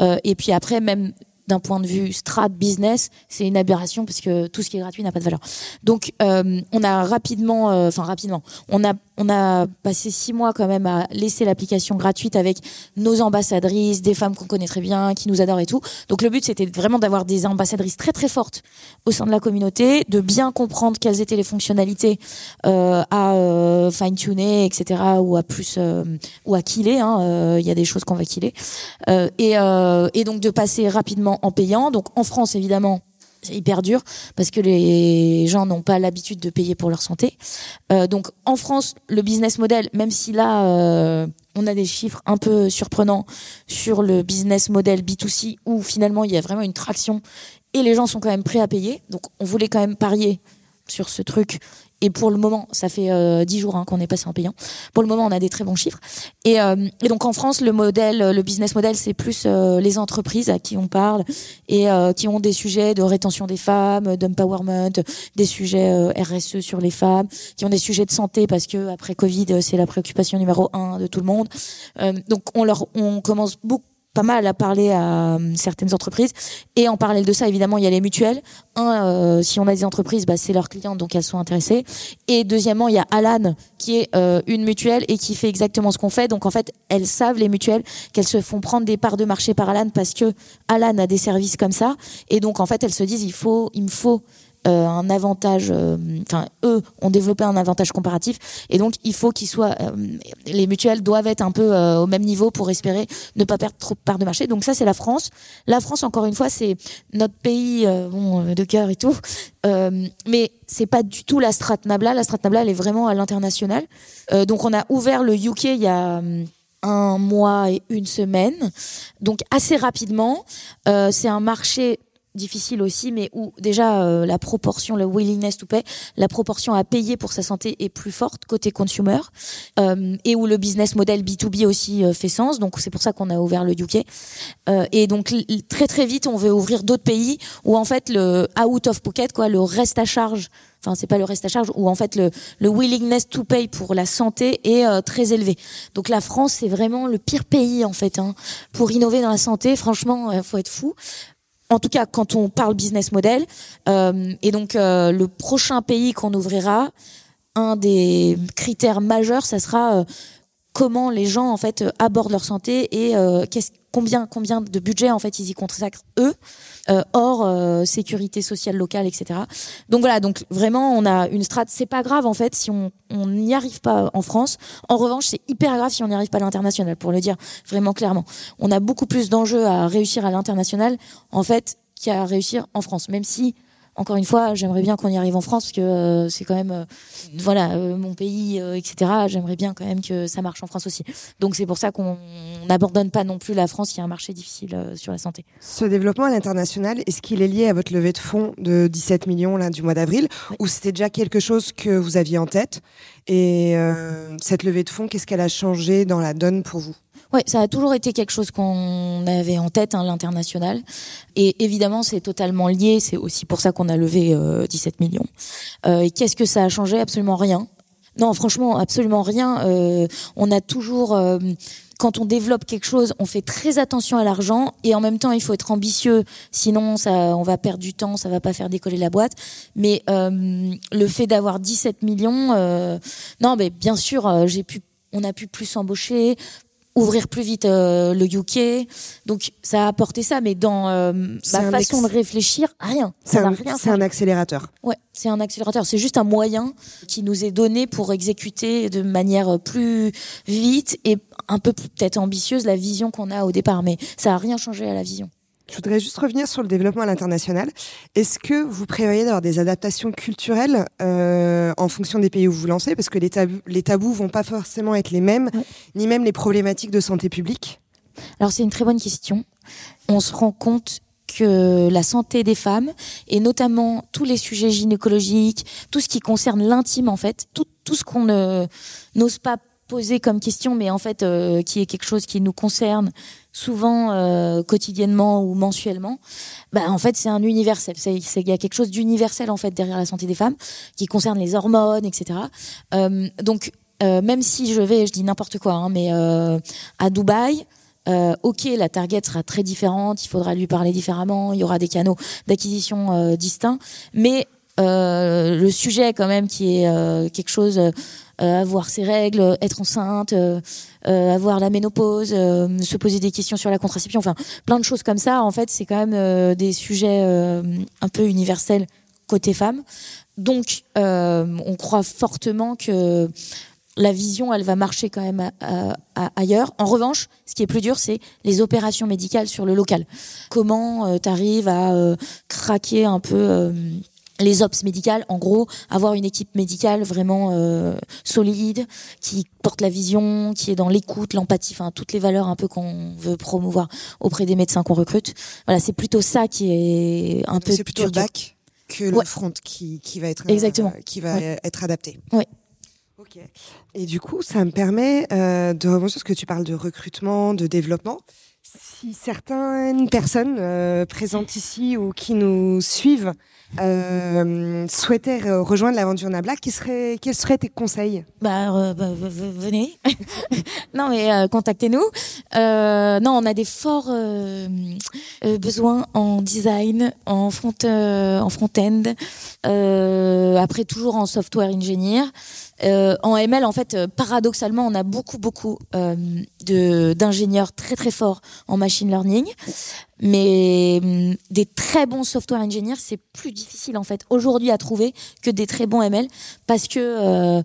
Euh, et puis après, même d'un point de vue strat business, c'est une aberration parce que tout ce qui est gratuit n'a pas de valeur. Donc, euh, on a rapidement, enfin rapidement, on a on a passé six mois quand même à laisser l'application gratuite avec nos ambassadrices, des femmes qu'on connaît très bien, qui nous adorent et tout. Donc le but c'était vraiment d'avoir des ambassadrices très très fortes au sein de la communauté, de bien comprendre quelles étaient les fonctionnalités euh, à euh, fine tuner, etc. ou à plus euh, ou à killer. Hein, euh, il y a des choses qu'on va killer et, et donc de passer rapidement en payant. Donc en France évidemment c'est hyper dur parce que les gens n'ont pas l'habitude de payer pour leur santé. Euh, donc en France, le business model, même si là euh, on a des chiffres un peu surprenants sur le business model B2C où finalement il y a vraiment une traction et les gens sont quand même prêts à payer. Donc on voulait quand même parier sur ce truc et pour le moment, ça fait euh, dix jours hein, qu'on est passé en payant. Pour le moment, on a des très bons chiffres. Et, euh, donc en France, le modèle, le business model, c'est plus euh, les entreprises à qui on parle et qui ont des sujets de rétention des femmes, d'empowerment, des sujets RSE sur les femmes, qui ont des sujets de santé parce que après Covid, c'est la préoccupation numéro un de tout le monde. donc on leur, on commence beaucoup pas mal à parler à euh, certaines entreprises. Et en parallèle de ça, évidemment, il y a les mutuelles. Un, euh, si on a des entreprises, bah, c'est leurs clients, donc elles sont intéressées. Et deuxièmement, il y a Alan, qui est euh, une mutuelle et qui fait exactement ce qu'on fait. Donc en fait, elles savent, les mutuelles, qu'elles se font prendre des parts de marché par Alan parce que Alan a des services comme ça. Et donc en fait, elles se disent, il faut, il me faut euh, un avantage. Euh, enfin, eux ont développé un avantage comparatif, et donc il faut qu'ils soient. Euh, les mutuelles doivent être un peu au même niveau pour espérer ne pas perdre trop de part de marché. Donc ça, c'est la France. La France, encore une fois, c'est notre pays de cœur et tout, mais c'est pas du tout la Strat Nabla. La Strat Nabla, elle est vraiment à l'international. donc on a ouvert le UK il y a un mois et une semaine, donc assez rapidement. c'est un marché difficile aussi, mais où déjà euh, la proportion, le willingness to pay, la proportion à payer pour sa santé est plus forte côté consumer, euh, et où le business model B2B aussi euh, fait sens. Donc c'est pour ça qu'on a ouvert le UK. et donc très très vite, on veut ouvrir d'autres pays où en fait le out of pocket, quoi, le reste à charge enfin c'est pas le reste à charge où en fait le, le willingness to pay pour la santé est très élevé. Donc la France c'est vraiment le pire pays en fait hein, pour innover dans la santé. Franchement, il faut être fou en tout cas quand on parle business model. Euh, et donc euh, le prochain pays qu'on ouvrira, un des critères majeurs, ça sera euh, comment les gens en fait abordent leur santé et combien combien de budget en fait ils y consacrent eux hors euh, sécurité sociale locale etc donc voilà donc vraiment on a une strate. C'est pas grave en fait si on n'y arrive pas en France. En revanche c'est hyper grave si on n'y arrive pas à l'international pour le dire vraiment clairement. On a beaucoup plus d'enjeux à réussir à l'international en fait qu'à réussir en France. Même si encore une fois, j'aimerais bien qu'on y arrive en France parce que euh, c'est quand même, euh, voilà, euh, mon pays, etc. J'aimerais bien quand même que ça marche en France aussi. Donc c'est pour ça qu'on n'abandonne pas non plus la France, qui a un marché difficile sur la santé. Ce développement à l'international, est-ce qu'il est lié à votre levée de fonds de 17 millions là du mois d'avril, ou c'était déjà quelque chose que vous aviez en tête? Et cette levée de fonds, qu'est-ce qu'elle a changé dans la donne pour vous? Oui, ça a toujours été quelque chose qu'on avait en tête, hein, l'international. Et évidemment, c'est totalement lié. C'est aussi pour ça qu'on a levé 17 euh, millions. Euh, et qu'est-ce que ça a changé? Absolument rien. Non, franchement, absolument rien. Euh, on a toujours quand on développe quelque chose, on fait très attention à l'argent et en même temps, il faut être ambitieux. Sinon, ça, on va perdre du temps, ça va pas faire décoller la boîte. Mais le fait d'avoir 17 millions, non, mais bien sûr, on a pu plus embaucher, ouvrir plus vite euh, le UK. Donc ça a apporté ça, mais dans euh, ma façon de réfléchir, rien. C'est un, un, accélérateur. Ouais, c'est un accélérateur. C'est juste un moyen qui nous est donné pour exécuter de manière plus vite et un peu peut-être ambitieuse la vision qu'on a au départ. Mais ça a rien changé à la vision. Je voudrais juste revenir sur le développement à l'international. Est-ce que vous prévoyez d'avoir des adaptations culturelles euh, en fonction des pays où vous vous lancez? Parce que les, tabous, les tabous vont pas forcément être les mêmes, ni même les problématiques de santé publique. Alors c'est une très bonne question. On se rend compte que la santé des femmes, et notamment tous les sujets gynécologiques, tout ce qui concerne l'intime en fait, tout, tout ce qu'on n'ose pas poser comme question, mais en fait euh, qui est quelque chose qui nous concerne souvent euh, quotidiennement ou mensuellement, bah en fait c'est un universel. Il y a quelque chose d'universel en fait derrière la santé des femmes qui concerne les hormones, etc. Euh, donc même si je vais, je dis n'importe quoi, hein, mais à Dubaï, ok, la target sera très différente, il faudra lui parler différemment, il y aura des canaux d'acquisition distincts, mais euh, le sujet quand même qui est euh, quelque chose, euh, avoir ses règles, être enceinte, euh, euh, avoir la ménopause, se poser des questions sur la contraception, enfin plein de choses comme ça. En fait, c'est quand même des sujets un peu universels côté femme. Donc, on croit fortement que la vision, elle va marcher quand même ailleurs. En revanche, ce qui est plus dur, c'est les opérations médicales sur le local. Comment tu arrives à craquer un peu les ops médicales, en gros, avoir une équipe médicale vraiment euh, solide, qui porte la vision, qui est dans l'écoute, l'empathie, enfin toutes les valeurs un peu qu'on veut promouvoir auprès des médecins qu'on recrute. Voilà, c'est plutôt ça qui est un peu C'est plutôt le bac que le Ouais. front qui, qui va être euh, Exactement. qui va Ouais. être adapté. Ouais. Ok. Et du coup, ça me permet euh, de rebondir sur ce que tu parles de recrutement, de développement. Si certaines personnes euh, présentes ici ou qui nous suivent euh, souhaitaient euh, rejoindre l'aventure Nabla, quels seraient, quels seraient tes conseils? Bah, euh, bah, venez. [laughs] non, mais euh, contactez-nous. Non, on a des forts besoins en design, en front, en front-end. Après, toujours en software engineer. En ML, en fait, paradoxalement, on a beaucoup, beaucoup d'ingénieurs très, très forts en machine learning. Mais hum, des très bons software engineers, c'est plus difficile en fait aujourd'hui à trouver que des très bons ML parce que euh,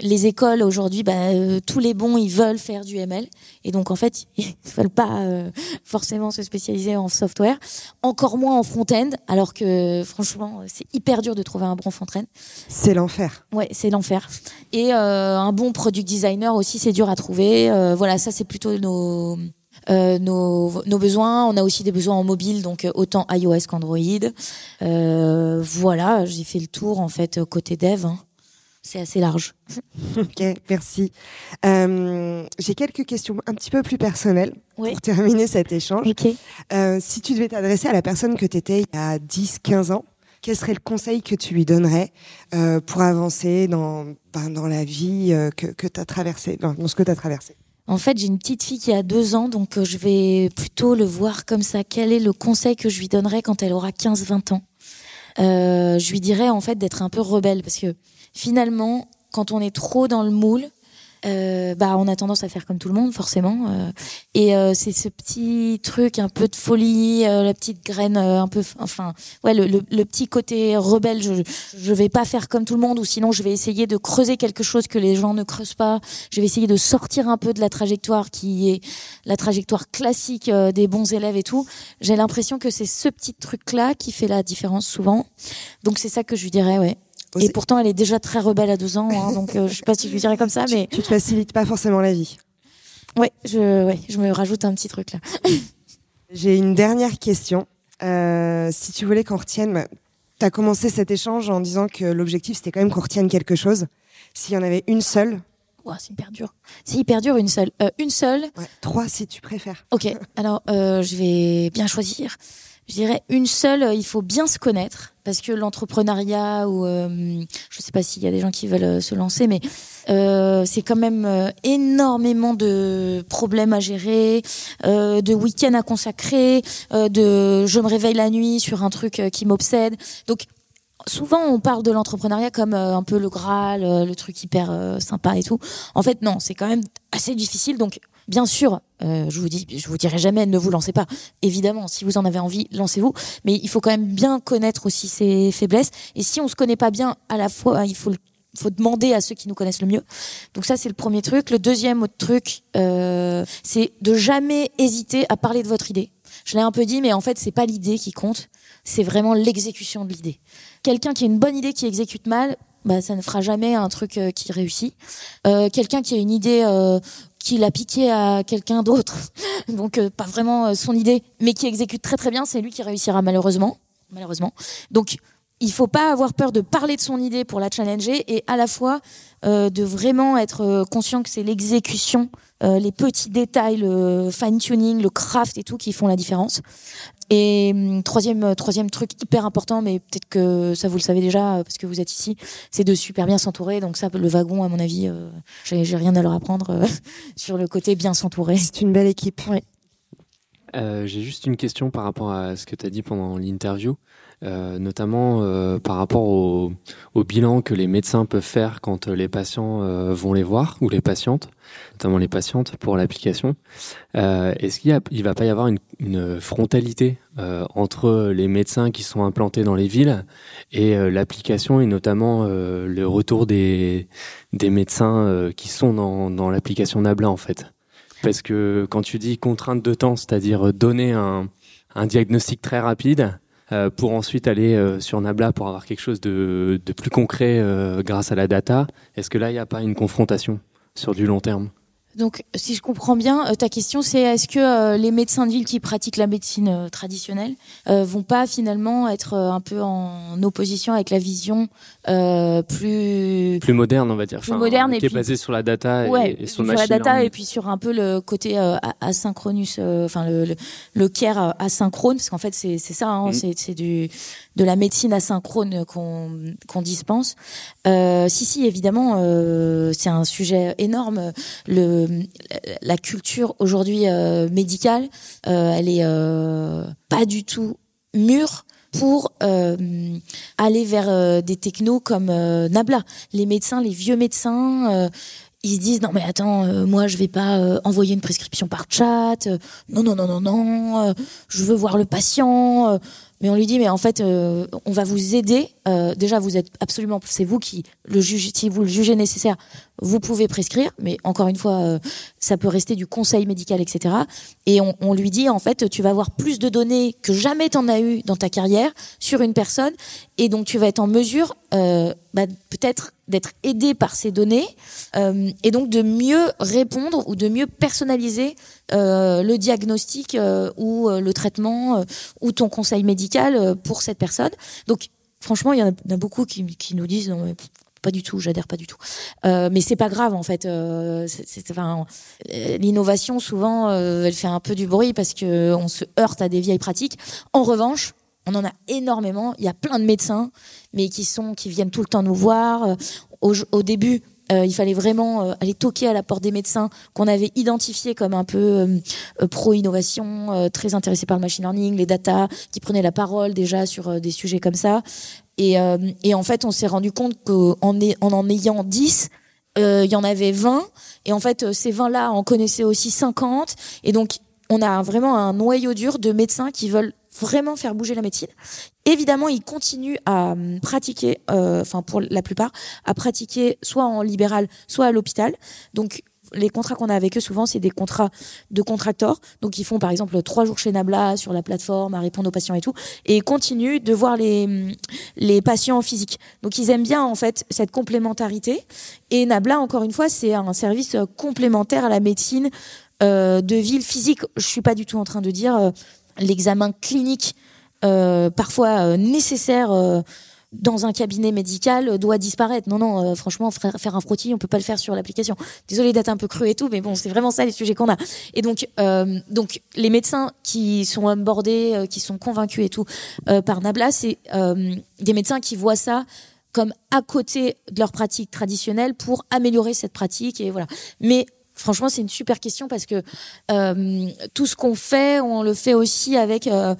les écoles aujourd'hui, bah, euh, tous les bons, ils veulent faire du ML. Et donc, en fait, [laughs] ils veulent pas euh, forcément se spécialiser en software. Encore moins en front-end, alors que franchement, c'est hyper dur de trouver un bon front-end. C'est l'enfer. Ouais, c'est l'enfer. Et euh, un bon product designer aussi, c'est dur à trouver. Euh, voilà, ça, c'est plutôt nos... euh, nos, nos besoins, on a aussi des besoins en mobile, donc euh, autant iOS qu'Android. Euh, voilà, j'ai fait le tour en fait côté dev. hein. C'est assez large. [laughs] Ok, merci. Euh, J'ai quelques questions un petit peu plus personnelles Oui. pour terminer cet échange. Euh, si tu devais t'adresser à la personne que tu étais il y a 10, 15 ans, quel serait le conseil que tu lui donnerais euh, pour avancer dans, ben, dans la vie que, que tu as traversée, dans, dans ce que tu as traversé? En fait, j'ai une petite fille qui a deux ans, donc euh, je vais plutôt le voir comme ça. Quel est le conseil que je lui donnerais quand elle aura 15-20 ans? Euh, Je lui dirais en fait d'être un peu rebelle, parce que finalement, quand on est trop dans le moule, euh, bah on a tendance à faire comme tout le monde forcément euh, et euh, c'est ce petit truc un peu de folie euh, la petite graine euh, un peu enfin ouais le, le, le petit côté rebelle je je vais pas faire comme tout le monde ou sinon je vais essayer de creuser quelque chose que les gens ne creusent pas. Je vais essayer de sortir un peu de la trajectoire qui est la trajectoire classique euh, des bons élèves et tout. J'ai l'impression que c'est ce petit truc là qui fait la différence souvent. Donc c'est ça que je lui dirais ouais et pourtant, elle est déjà très rebelle à deux ans, hein, donc euh, je sais pas si je lui dirais comme ça, mais Tu te facilites pas forcément la vie. ouais, je, ouais, je me rajoute un petit truc là. [laughs] J'ai une dernière question. Euh, si tu voulais qu'on retienne, tu as commencé cet échange en disant que l'objectif c'était quand même qu'on retienne quelque chose. S'il y en avait une seule, Ouah, c'est hyper dur. C'est hyper dur une seule. Euh, une seule. ouais, trois si tu préfères. Ok. [laughs] Alors, euh, je vais bien choisir. Je dirais une seule. euh, Il faut bien se connaître parce que l'entrepreneuriat ou euh, je sais pas s'il y a des gens qui veulent euh, se lancer, mais euh, c'est quand même euh, énormément de problèmes à gérer, de week-ends à consacrer, de je me réveille la nuit sur un truc qui m'obsède. Donc souvent on parle de l'entrepreneuriat comme un peu le Graal, le truc hyper sympa et tout. En fait, non, c'est quand même assez difficile. Donc, bien sûr, euh, je vous dis, je vous dirai jamais, ne vous lancez pas. Évidemment, si vous en avez envie, lancez-vous. Mais il faut quand même bien connaître aussi ses faiblesses. Et si on se connaît pas bien, à la fois, il faut faut demander à ceux qui nous connaissent le mieux. Donc ça, c'est le premier truc. Le deuxième autre truc, euh, c'est de jamais hésiter à parler de votre idée. Je l'ai un peu dit, mais en fait, c'est pas l'idée qui compte, c'est vraiment l'exécution de l'idée. Quelqu'un qui a une bonne idée qui exécute mal, bah, ça ne fera jamais un truc euh, qui réussit. Euh, Quelqu'un qui a une idée euh, qu'il a piqué à quelqu'un d'autre, [laughs] donc euh, pas vraiment euh, son idée, mais qui exécute très très bien, c'est lui qui réussira malheureusement. Malheureusement. Donc il faut pas avoir peur de parler de son idée pour la challenger et à la fois euh, de vraiment être conscient que c'est l'exécution, euh, les petits détails, le fine tuning, le craft et tout qui font la différence. Et hum, troisième troisième truc hyper important, mais peut-être que ça vous le savez déjà parce que vous êtes ici, c'est de super bien s'entourer. Donc ça, le wagon, à mon avis, j'ai rien à leur apprendre [laughs] sur le côté bien s'entourer. C'est une belle équipe. Ouais. J'ai juste une question par rapport à ce que tu as dit pendant l'interview. Euh, notamment euh, par rapport au, bilan que les médecins peuvent faire quand les patients euh, vont les voir ou les patientes, notamment les patientes pour l'application. Est-ce qu'il il va pas y avoir une, une frontalité entre les médecins qui sont implantés dans les villes et l'application et notamment le retour des, des médecins qui sont dans, dans l'application Nabla en fait? Parce que quand tu dis contrainte de temps, c'est-à-dire donner un, un diagnostic très rapide, euh, pour ensuite aller euh, sur Nabla pour avoir quelque chose de, plus concret euh, grâce à la data. Est-ce que là, il n'y a pas une confrontation sur du long terme? Donc, si je comprends bien, euh, ta question, c'est est-ce que euh, les médecins de ville qui pratiquent la médecine euh, traditionnelle vont pas finalement être un peu en opposition avec la vision plus plus moderne, on va dire, plus moderne qui est basée sur la data et, sur, la data et puis sur un peu le côté asynchronus, enfin le, le, care asynchrone, parce qu'en fait c'est c'est ça, hein, mm. c'est du de la médecine asynchrone qu'on qu'on dispense. si si, évidemment, c'est un sujet énorme. Le la culture aujourd'hui euh, médicale, euh, elle est euh, pas du tout mûre pour aller vers des technos comme Nabla. Les médecins, les vieux médecins, ils se disent non mais attends, moi je vais pas envoyer une prescription par chat. non non non non non, je veux voir le patient. Mais on lui dit, mais en fait, euh, on va vous aider. Euh, déjà, vous êtes absolument, c'est vous qui le jugez, si vous le jugez nécessaire, vous pouvez prescrire. Mais encore une fois, euh, ça peut rester du conseil médical, etc. Et on, on, lui dit, en fait, tu vas avoir plus de données que jamais tu en as eu dans ta carrière sur une personne, et donc tu vas être en mesure, bah, peut-être d'être aidé par ces données, et donc de mieux répondre ou de mieux personnaliser le diagnostic ou le traitement ou ton conseil médical euh, pour cette personne. Donc, franchement, il y en a, beaucoup qui, nous disent non, mais pas du tout, j'adhère pas du tout. Euh, mais c'est pas grave en fait. Euh, enfin, l'innovation souvent, elle fait un peu du bruit parce que on se heurte à des vieilles pratiques. En revanche, on en a énormément. Il y a plein de médecins, mais qui sont, qui viennent tout le temps nous voir. au début, euh, il fallait vraiment euh, aller toquer à la porte des médecins qu'on avait identifiés comme un peu euh, pro-innovation, très intéressés par le machine learning, les data, qui prenaient la parole déjà sur des sujets comme ça. Et, en fait, on s'est rendu compte qu'en en, ayant 10, il y en avait 20. Et en fait, ces 20-là en connaissaient aussi 50. Et donc, on a vraiment un noyau dur de médecins qui veulent vraiment faire bouger la médecine. Évidemment, ils continuent à hum, pratiquer, euh, enfin pour la plupart, à pratiquer soit en libéral, soit à l'hôpital. Donc les contrats qu'on a avec eux souvent c'est des contrats de contracteurs. Donc ils font par exemple trois jours chez Nabla sur la plateforme à répondre aux patients et tout. Et ils continuent de voir les les patients en physique donc ils aiment bien en fait cette complémentarité. Et Nabla encore une fois c'est un service complémentaire à la médecine euh, de ville physique. Je suis pas du tout en train de dire euh, l'examen clinique euh, parfois euh, nécessaire euh, dans un cabinet médical doit disparaître. Non, non, franchement, faire un frottis, on peut pas le faire sur l'application. Désolée d'être un peu cru et tout, mais bon, c'est vraiment ça les sujets qu'on a. Et donc, donc les médecins qui sont onboardés, qui sont convaincus et tout par Nabla, c'est des médecins qui voient ça comme à côté de leur pratique traditionnelle pour améliorer cette pratique et voilà. Mais Franchement, c'est une super question parce que euh, tout ce qu'on fait, on le fait aussi avec euh,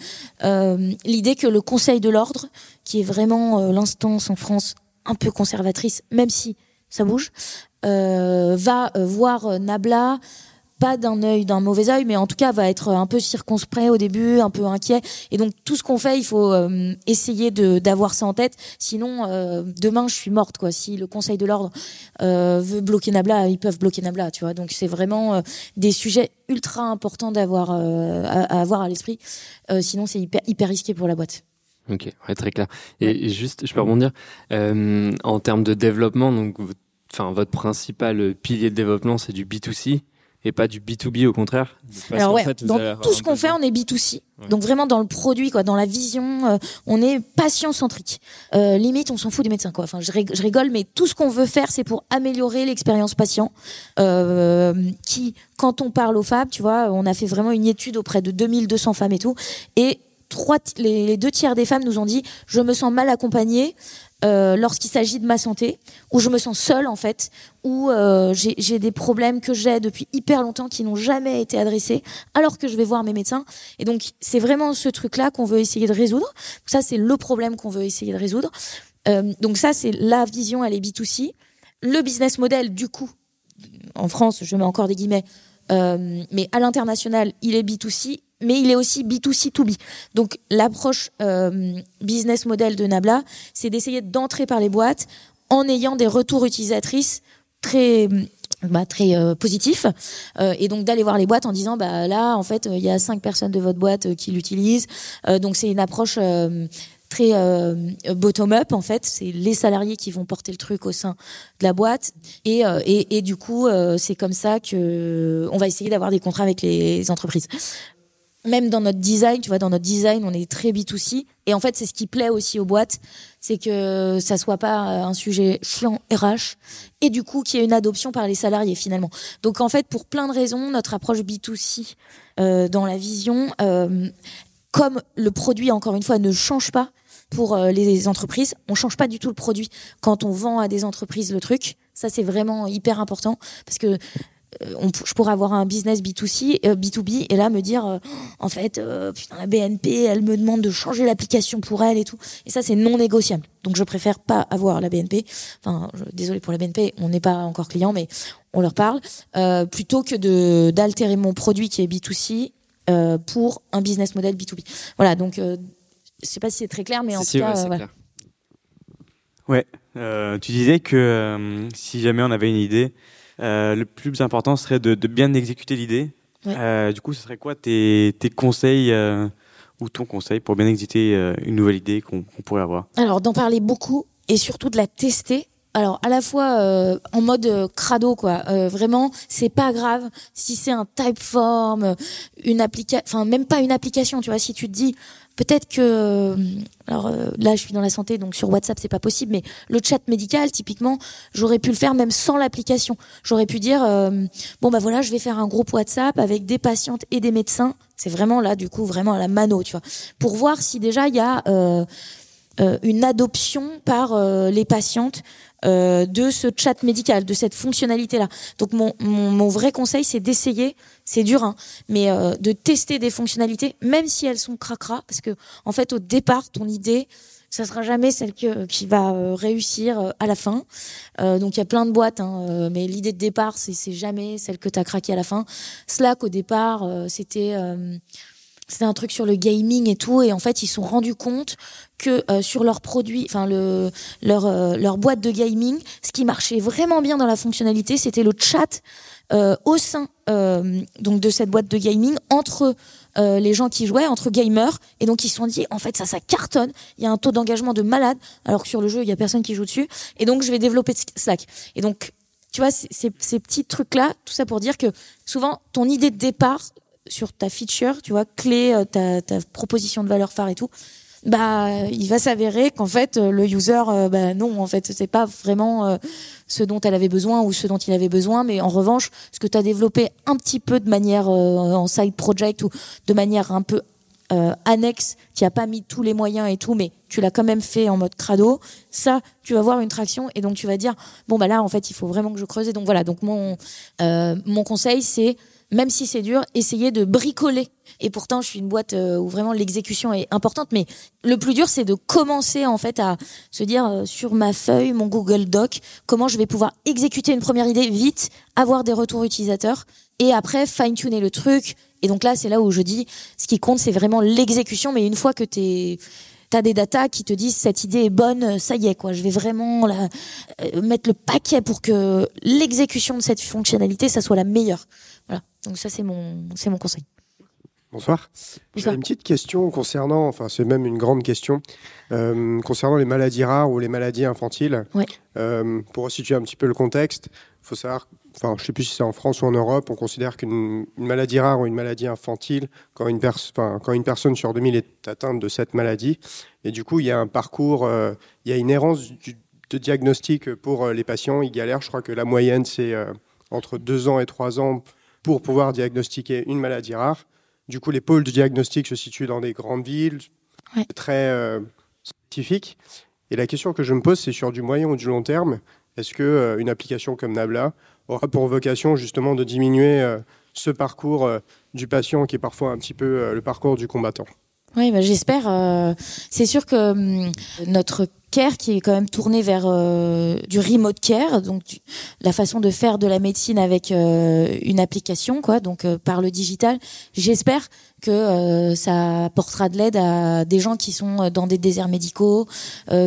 euh, l'idée que le Conseil de l'ordre, qui est vraiment l'instance en France un peu conservatrice, même si ça bouge, va voir Nabla pas d'un œil, d'un mauvais œil, mais en tout cas va être un peu circonspect au début, un peu inquiet. Et donc tout ce qu'on fait, il faut euh, essayer de d'avoir ça en tête. Sinon, euh, demain, je suis morte quoi. Si le Conseil de l'ordre euh, veut bloquer Nabla, ils peuvent bloquer Nabla, tu vois. Donc c'est vraiment des sujets ultra importants d'avoir à, avoir à l'esprit. sinon, c'est hyper hyper risqué pour la boîte. Ok, ouais, très clair. Et, juste, je peux rebondir en termes de développement, donc, enfin, votre principal pilier de développement, c'est du B2C. Et pas du B2B au contraire Alors ouais, dans tout ce qu'on fait, on est B2C. Donc vraiment dans le produit, quoi, dans la vision, euh, on est patient centrique. Euh, limite, on s'en fout des médecins, quoi. Enfin, je, rigole, mais tout ce qu'on veut faire, c'est pour améliorer l'expérience patient. Euh, qui, quand on parle aux femmes, tu vois, on a fait vraiment une étude auprès de 2200 femmes et tout, et trois, les, deux tiers des femmes nous ont dit, je me sens mal accompagnée. Euh, lorsqu'il s'agit de ma santé, où je me sens seule en fait, où euh, j'ai des problèmes que j'ai depuis hyper longtemps qui n'ont jamais été adressés, alors que je vais voir mes médecins. Et donc c'est vraiment ce truc-là qu'on veut essayer de résoudre. Ça c'est le problème qu'on veut essayer de résoudre. Euh, donc ça c'est la vision, elle est B2C. Le business model, du coup, en France, je mets encore des guillemets, mais à l'international, il est B2C mais il est aussi B2C2B. Donc l'approche euh, business model de Nabla, c'est d'essayer d'entrer par les boîtes en ayant des retours utilisatrices très bah, euh, positifs euh, et donc d'aller voir les boîtes en disant bah là en fait il y a cinq personnes de votre boîte qui l'utilisent. Donc c'est une approche très bottom up en fait. C'est les salariés qui vont porter le truc au sein de la boîte. Et du coup c'est comme ça que on va essayer d'avoir des contrats avec les entreprises même dans notre design, tu vois, dans notre design, on est très B2C. Et en fait, c'est ce qui plaît aussi aux boîtes, c'est que ça soit pas un sujet chiant RH et du coup qu'il y ait une adoption par les salariés finalement. Donc en fait, pour plein de raisons, notre approche B2C euh, dans la vision, euh, comme le produit encore une fois ne change pas pour euh, les entreprises, on change pas du tout le produit quand on vend à des entreprises le truc. Ça c'est vraiment hyper important parce que euh, je pourrais avoir un business B2C, B2B, euh, et là me dire, euh, en fait, putain, la BNP, elle me demande de changer l'application pour elle et tout. Et ça, c'est non négociable. Donc, je préfère pas avoir la BNP. Enfin, désolé pour la BNP, on n'est pas encore client, mais on leur parle. plutôt que de d'altérer mon produit qui est B2C pour un business model B2B. Voilà, donc, je sais pas si c'est très clair, mais en tout cas, voilà. Ouais, tu disais que si jamais on avait une idée, euh, le plus important serait de, bien exécuter l'idée. Euh, du coup, ce serait quoi tes, conseils euh, ou ton conseil pour bien exécuter une nouvelle idée qu'on pourrait avoir? Alors, d'en parler beaucoup et surtout de la tester alors à la fois en mode crado quoi vraiment c'est pas grave si c'est un typeform une application enfin même pas une application tu vois si tu te dis Peut-être que, euh, alors euh, là, je suis dans la santé, donc sur WhatsApp, c'est pas possible, mais le chat médical, typiquement, j'aurais pu le faire même sans l'application. J'aurais pu dire, euh, bon bah voilà, je vais faire un groupe WhatsApp avec des patientes et des médecins. C'est vraiment là, du coup, vraiment à la mano, tu vois, pour voir si déjà il y a une adoption par les patientes euh, de ce chat médical, de cette fonctionnalité-là. Donc mon, mon, vrai conseil, c'est d'essayer, c'est dur, hein, mais euh, de tester des fonctionnalités, même si elles sont cracra, parce que en fait au départ, ton idée, ça sera jamais celle qui va euh, réussir à la fin. donc il y a plein de boîtes, hein, mais l'idée de départ, c'est jamais celle que tu as craqué à la fin. Slack au départ, c'était c'était un truc sur le gaming et tout et en fait ils se sont rendus compte que euh, sur leurs produits enfin le leur euh, leur boîte de gaming ce qui marchait vraiment bien dans la fonctionnalité c'était le chat euh, au sein donc de cette boîte de gaming entre les gens qui jouaient entre gamers et donc ils se sont dit en fait ça ça cartonne il y a un taux d'engagement de malade alors que sur le jeu il y a personne qui joue dessus et donc je vais développer Slack. Et donc tu vois ces, ces petits trucs là tout ça pour dire que souvent ton idée de départ sur ta feature, tu vois, clé, euh, ta, ta proposition de valeur phare et tout, bah il va s'avérer qu'en fait euh, le user euh, bah non en fait c'est pas vraiment ce dont elle avait besoin ou ce dont il avait besoin mais en revanche ce que tu as développé un petit peu de manière en side project ou de manière un peu annexe qui a pas mis tous les moyens et tout mais tu l'as quand même fait en mode crado ça tu vas voir une traction et donc tu vas dire bon bah là en fait il faut vraiment que je creuse et donc voilà. Donc mon mon conseil c'est même si c'est dur, essayer de bricoler. Et pourtant, je suis une boîte euh, où vraiment l'exécution est importante, mais le plus dur, c'est de commencer en fait à se dire euh, sur ma feuille, mon Google Doc, comment je vais pouvoir exécuter une première idée vite, avoir des retours utilisateurs, et après fine-tuner le truc. Et donc là, c'est là où je dis, ce qui compte, c'est vraiment l'exécution, mais une fois que tu as des datas qui te disent cette idée est bonne, ça y est quoi. Je vais vraiment euh, mettre le paquet pour que l'exécution de cette fonctionnalité ça soit la meilleure. Voilà. Donc ça, c'est mon, c'est mon conseil. Bonsoir. J'ai une petite question concernant, enfin c'est même une grande question, euh, concernant les maladies rares ou les maladies infantiles. Ouais. Euh, pour situer un petit peu le contexte, il faut savoir enfin, je sais plus si c'est en France ou en Europe, on considère qu'une maladie rare ou une maladie infantile, quand une, quand une personne sur 2000 est atteinte de cette maladie, et du coup, il y a un parcours, il y a une errance de diagnostic pour les patients. Ils galèrent, je crois que la moyenne, c'est entre 2 ans et 3 ans pour pouvoir diagnostiquer une maladie rare. Du coup, les pôles de diagnostic se situent dans des grandes villes, très euh, spécifiques. Et la question que je me pose, c'est sur du moyen ou du long terme, est-ce qu'une euh, une application comme Nabla aura pour vocation justement de diminuer euh, ce parcours du patient qui est parfois un petit peu le parcours du combattant? Oui, bah, j'espère. c'est sûr que hum, notre qui est quand même tourné vers euh, du remote care, donc la façon de faire de la médecine avec euh, une application, quoi, donc euh, par le digital. J'espère que ça apportera de l'aide à des gens qui sont dans des déserts médicaux,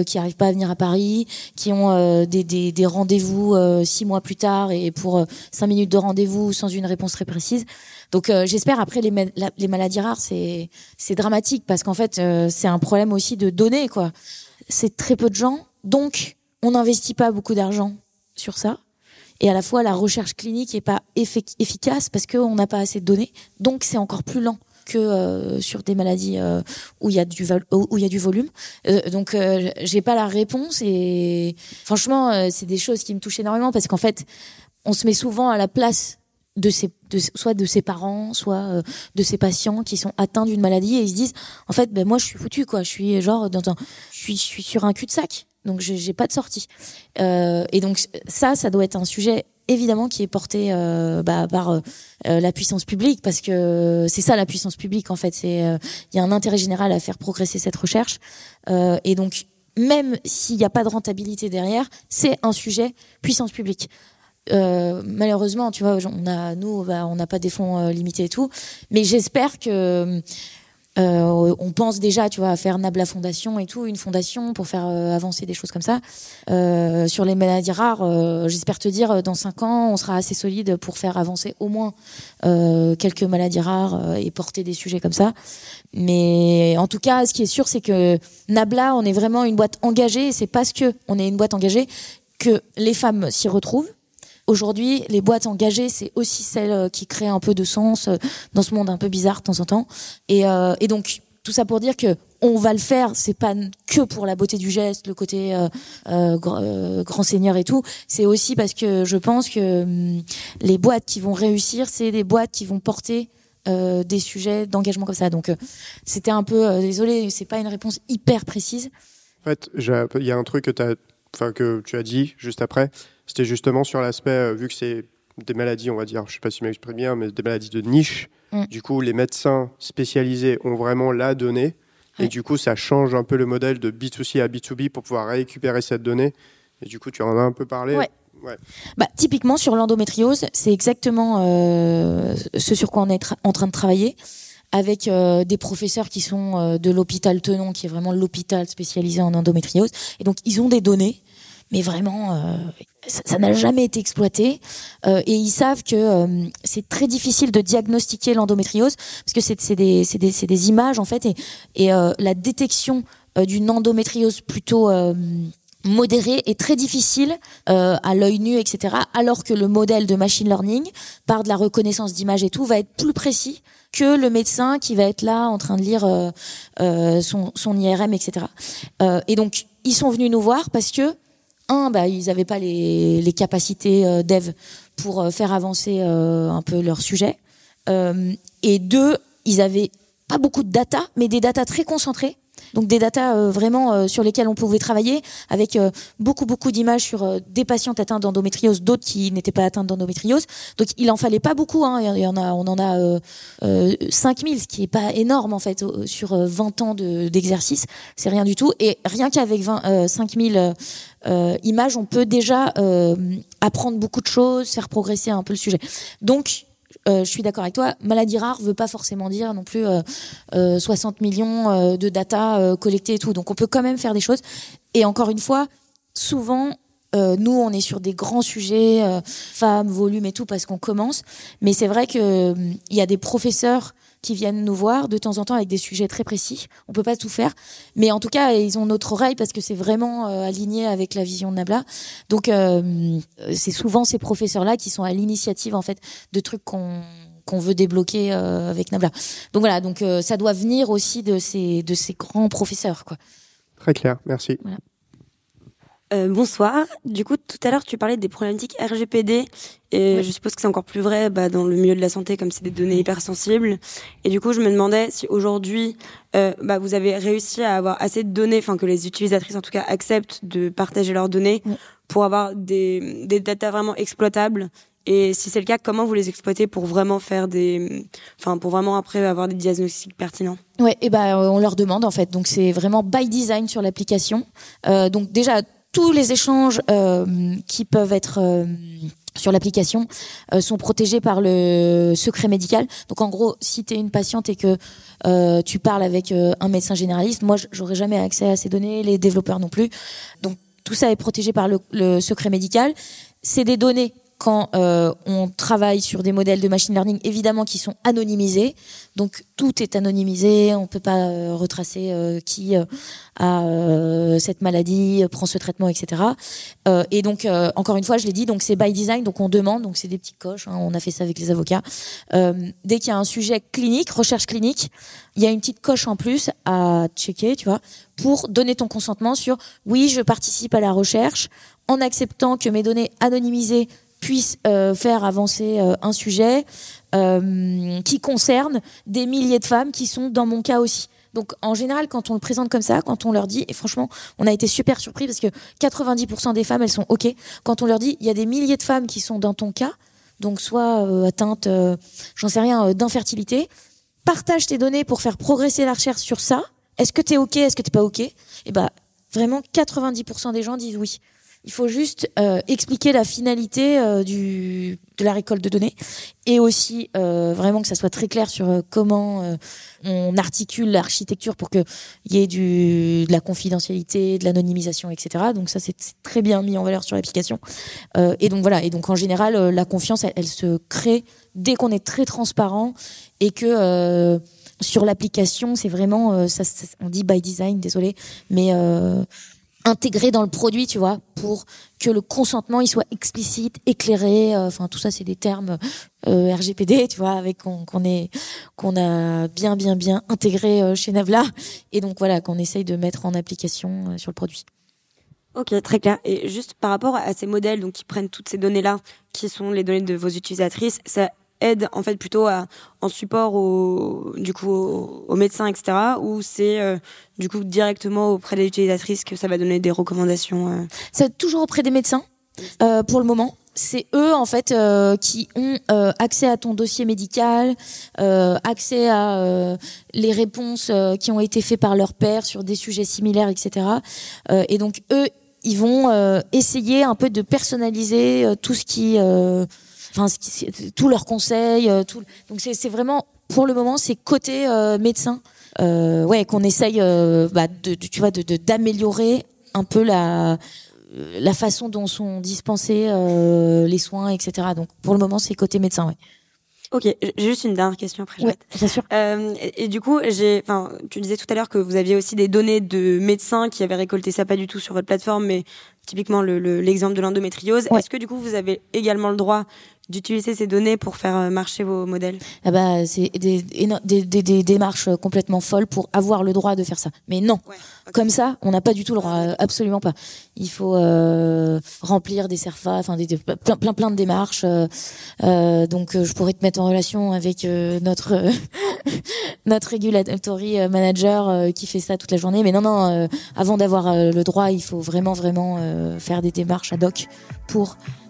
qui arrivent pas à venir à Paris, qui ont des, des, des rendez-vous six mois plus tard et pour cinq minutes de rendez-vous sans une réponse très précise. Donc j'espère après les, les maladies rares c'est c'est dramatique parce qu'en fait c'est un problème aussi de données quoi c'est très peu de gens, donc on n'investit pas beaucoup d'argent sur ça. Et à la fois, la recherche clinique n'est pas efficace parce qu'on n'a pas assez de données, donc c'est encore plus lent que euh, sur des maladies euh, où il y a du où il y a du volume. Euh, donc j'ai pas la réponse et franchement c'est des choses qui me touchent énormément parce qu'en fait on se met souvent à la place de ses, de, soit de ses parents, soit euh, de ses patients qui sont atteints d'une maladie et ils se disent en fait ben moi je suis foutu quoi, je suis genre je suis, je suis sur un cul-de-sac. Donc j'ai pas de sortie. Euh, et donc ça ça doit être un sujet évidemment qui est porté euh, bah, par euh, la puissance publique parce que c'est ça la puissance publique en fait. C'est il y a un intérêt général à faire progresser cette recherche. Et donc même s'il n'y a pas de rentabilité derrière, c'est un sujet puissance publique. Euh, malheureusement, tu vois, on a, nous, on n'a pas des fonds euh, limités et tout, mais j'espère que euh, on pense déjà, tu vois, à faire Nabla Fondation et tout, une fondation pour faire avancer des choses comme ça. sur les maladies rares, j'espère te dire, dans cinq ans, on sera assez solide pour faire avancer au moins quelques maladies rares et porter des sujets comme ça. Mais en tout cas, ce qui est sûr, c'est que Nabla, on est vraiment une boîte engagée. Et c'est parce que on est une boîte engagée que les femmes s'y retrouvent Aujourd'hui, les boîtes engagées, c'est aussi celles euh, qui créent un peu de sens euh, dans ce monde un peu bizarre de temps en temps. Et, euh, et donc, tout ça pour dire que on va le faire, c'est pas que pour la beauté du geste, le côté grand seigneur et tout. C'est aussi parce que je pense que hum, les boîtes qui vont réussir, c'est des boîtes qui vont porter des sujets d'engagement comme ça. Donc, c'était un peu, désolé, c'est pas une réponse hyper précise. En fait, il y a un truc que tu as dit juste après, c'était justement sur l'aspect, euh, vu que c'est des maladies, on va dire, je ne sais pas si je m'exprime bien, mais des maladies de niche. Mm. Du coup, les médecins spécialisés ont vraiment la donnée. Et du coup, ça change un peu le modèle de B2C à B2B pour pouvoir récupérer cette donnée. Et du coup, tu en as un peu parlé. Ouais. Bah, typiquement, sur l'endométriose, c'est exactement euh, ce sur quoi on est en train de travailler avec euh, des professeurs qui sont de l'hôpital Tenon, qui est vraiment l'hôpital spécialisé en endométriose. Et donc, ils ont des données mais vraiment, euh, ça n'a jamais été exploité. Euh, et ils savent que euh, c'est très difficile de diagnostiquer l'endométriose parce que c'est des, images en fait et, la détection d'une endométriose plutôt modérée est très difficile à l'œil nu, etc. Alors que le modèle de machine learning, par de la reconnaissance d'images et tout, va être plus précis que le médecin qui va être là en train de lire son IRM, etc. et donc, ils sont venus nous voir parce que un, bah, ils n'avaient pas les, capacités euh, dev pour euh, faire avancer euh, un peu leur sujet. et deux, ils avaient pas beaucoup de data, mais des data très concentrées donc des datas euh, vraiment euh, sur lesquelles on pouvait travailler avec euh, beaucoup beaucoup d'images sur des patients atteints d'endométriose, d'autres qui n'étaient pas atteints d'endométriose. Donc il en fallait pas beaucoup. Hein. En a, on en a 5000, ce qui est pas énorme en fait sur 20 ans d'exercice. c'est rien du tout. Et rien qu'avec 5000 images, on peut déjà apprendre beaucoup de choses, faire progresser un peu le sujet. Donc euh, je suis d'accord avec toi, maladie rare veut pas forcément dire non plus 60 euh, euh, millions de data collectées et tout. Donc on peut quand même faire des choses. Et encore une fois, souvent nous, on est sur des grands sujets, femmes, volume et tout, parce qu'on commence. Mais c'est vrai que il y a des professeurs qui viennent nous voir de temps en temps avec des sujets très précis. On peut pas tout faire, mais en tout cas, ils ont notre oreille parce que c'est vraiment euh, aligné avec la vision de Nabla. Donc, euh, c'est souvent ces professeurs-là qui sont à l'initiative en fait de trucs qu'on qu'on veut débloquer euh, avec Nabla. Donc voilà, donc ça doit venir aussi de ces de ces grands professeurs, quoi. Très clair, merci. Voilà. Euh, bonsoir. Du coup, tout à l'heure, tu parlais des problématiques RGPD et je suppose que c'est encore plus vrai bah, dans le milieu de la santé comme c'est des données hypersensibles. Et du coup, je me demandais si aujourd'hui, euh, bah, vous avez réussi à avoir assez de données, enfin que les utilisatrices en tout cas acceptent de partager leurs données pour avoir des, des data vraiment exploitables. Et si c'est le cas, comment vous les exploitez pour vraiment faire des, enfin pour vraiment après avoir des diagnostics pertinents? Ouais, et ben on leur demande en fait. Donc c'est vraiment by design sur l'application. Euh, donc déjà tous les échanges euh, qui peuvent être euh, sur l'application euh, sont protégés par le secret médical. Donc en gros, si tu es une patiente et que tu parles avec un médecin généraliste, moi j'aurais jamais accès à ces données, les développeurs non plus. Donc tout ça est protégé par le, le secret médical. C'est des données quand euh, on travaille sur des modèles de machine learning, évidemment, qui sont anonymisés. Donc tout est anonymisé, on peut pas euh, retracer euh, qui a cette maladie, prend ce traitement, etc. et donc encore une fois, je l'ai dit, c'est by design, donc on demande, donc c'est des petites coches. Hein, on a fait ça avec les avocats. dès qu'il y a un sujet clinique, recherche clinique, il y a une petite coche en plus à checker, tu vois, pour donner ton consentement sur oui, je participe à la recherche en acceptant que mes données anonymisées puisse euh, faire avancer euh, un sujet euh, qui concerne des milliers de femmes qui sont dans mon cas aussi. Donc en général, quand on le présente comme ça, quand on leur dit, et franchement, on a été super surpris parce que 90% des femmes, elles sont OK. Quand on leur dit, il y a des milliers de femmes qui sont dans ton cas, donc soit atteintes, j'en sais rien, d'infertilité, partage tes données pour faire progresser la recherche sur ça. Est-ce que tu es OK? Est-ce que tu pas OK? Et eh ben, vraiment, 90% des gens disent oui. Il faut juste euh, expliquer la finalité euh, de la récolte de données et aussi euh, vraiment que ça soit très clair sur comment on articule l'architecture pour qu'il y ait de la confidentialité, de l'anonymisation, etc. Donc ça, c'est très bien mis en valeur sur l'application. et donc voilà. Et donc en général, la confiance, elle, se crée dès qu'on est très transparent et que sur l'application, c'est vraiment, on dit by design, désolé, mais intégré dans le produit, tu vois, pour que le consentement il soit explicite, éclairé. Euh, enfin, tout ça, c'est des termes euh, RGPD, tu vois, avec qu'on est qu'on a bien bien bien intégré euh, chez Navla, et donc voilà qu'on essaye de mettre en application sur le produit. Ok, très clair. Et juste par rapport à ces modèles, donc qui prennent toutes ces données-là, qui sont les données de vos utilisatrices, ça aide en fait plutôt en support au, du coup aux, médecins etc ou c'est euh, du coup directement auprès des utilisatrices que ça va donner des recommandations euh... c'est toujours auprès des médecins euh, pour le moment c'est eux en fait euh, qui ont accès à ton dossier médical, accès à les réponses qui ont été faites par leur père sur des sujets similaires, etc. et donc eux, ils vont essayer un peu de personnaliser tout ce qui enfin tous leurs conseils, euh, tout. Donc c'est vraiment pour le moment c'est côté euh, médecin, euh, ouais qu'on essaye, bah, de, tu vois, de d'améliorer un peu la la façon dont sont dispensés les soins, etc. Donc pour le moment c'est côté médecin, ouais. Ok, j'ai juste une dernière question après. Ouais, bien sûr. Euh, et, du coup, j'ai, enfin, tu disais tout à l'heure que vous aviez aussi des données de médecins qui avaient récolté ça pas du tout sur votre plateforme, mais typiquement l'exemple le, de l'endométriose. Est-ce que du coup vous avez également le droit d'utiliser ces données pour faire euh, marcher vos modèles ah bah, C'est des, des, des, des, démarches complètement folles pour avoir le droit de faire ça. Mais non, comme ça, on n'a pas du tout le droit, euh, absolument pas. Il faut euh, remplir des CERFA, enfin des, plein, plein, plein de démarches. Euh, donc je pourrais te mettre en relation avec notre [laughs] notre regulatory manager qui fait ça toute la journée. Mais non, non, avant d'avoir le droit, il faut vraiment, vraiment faire des démarches ad hoc pour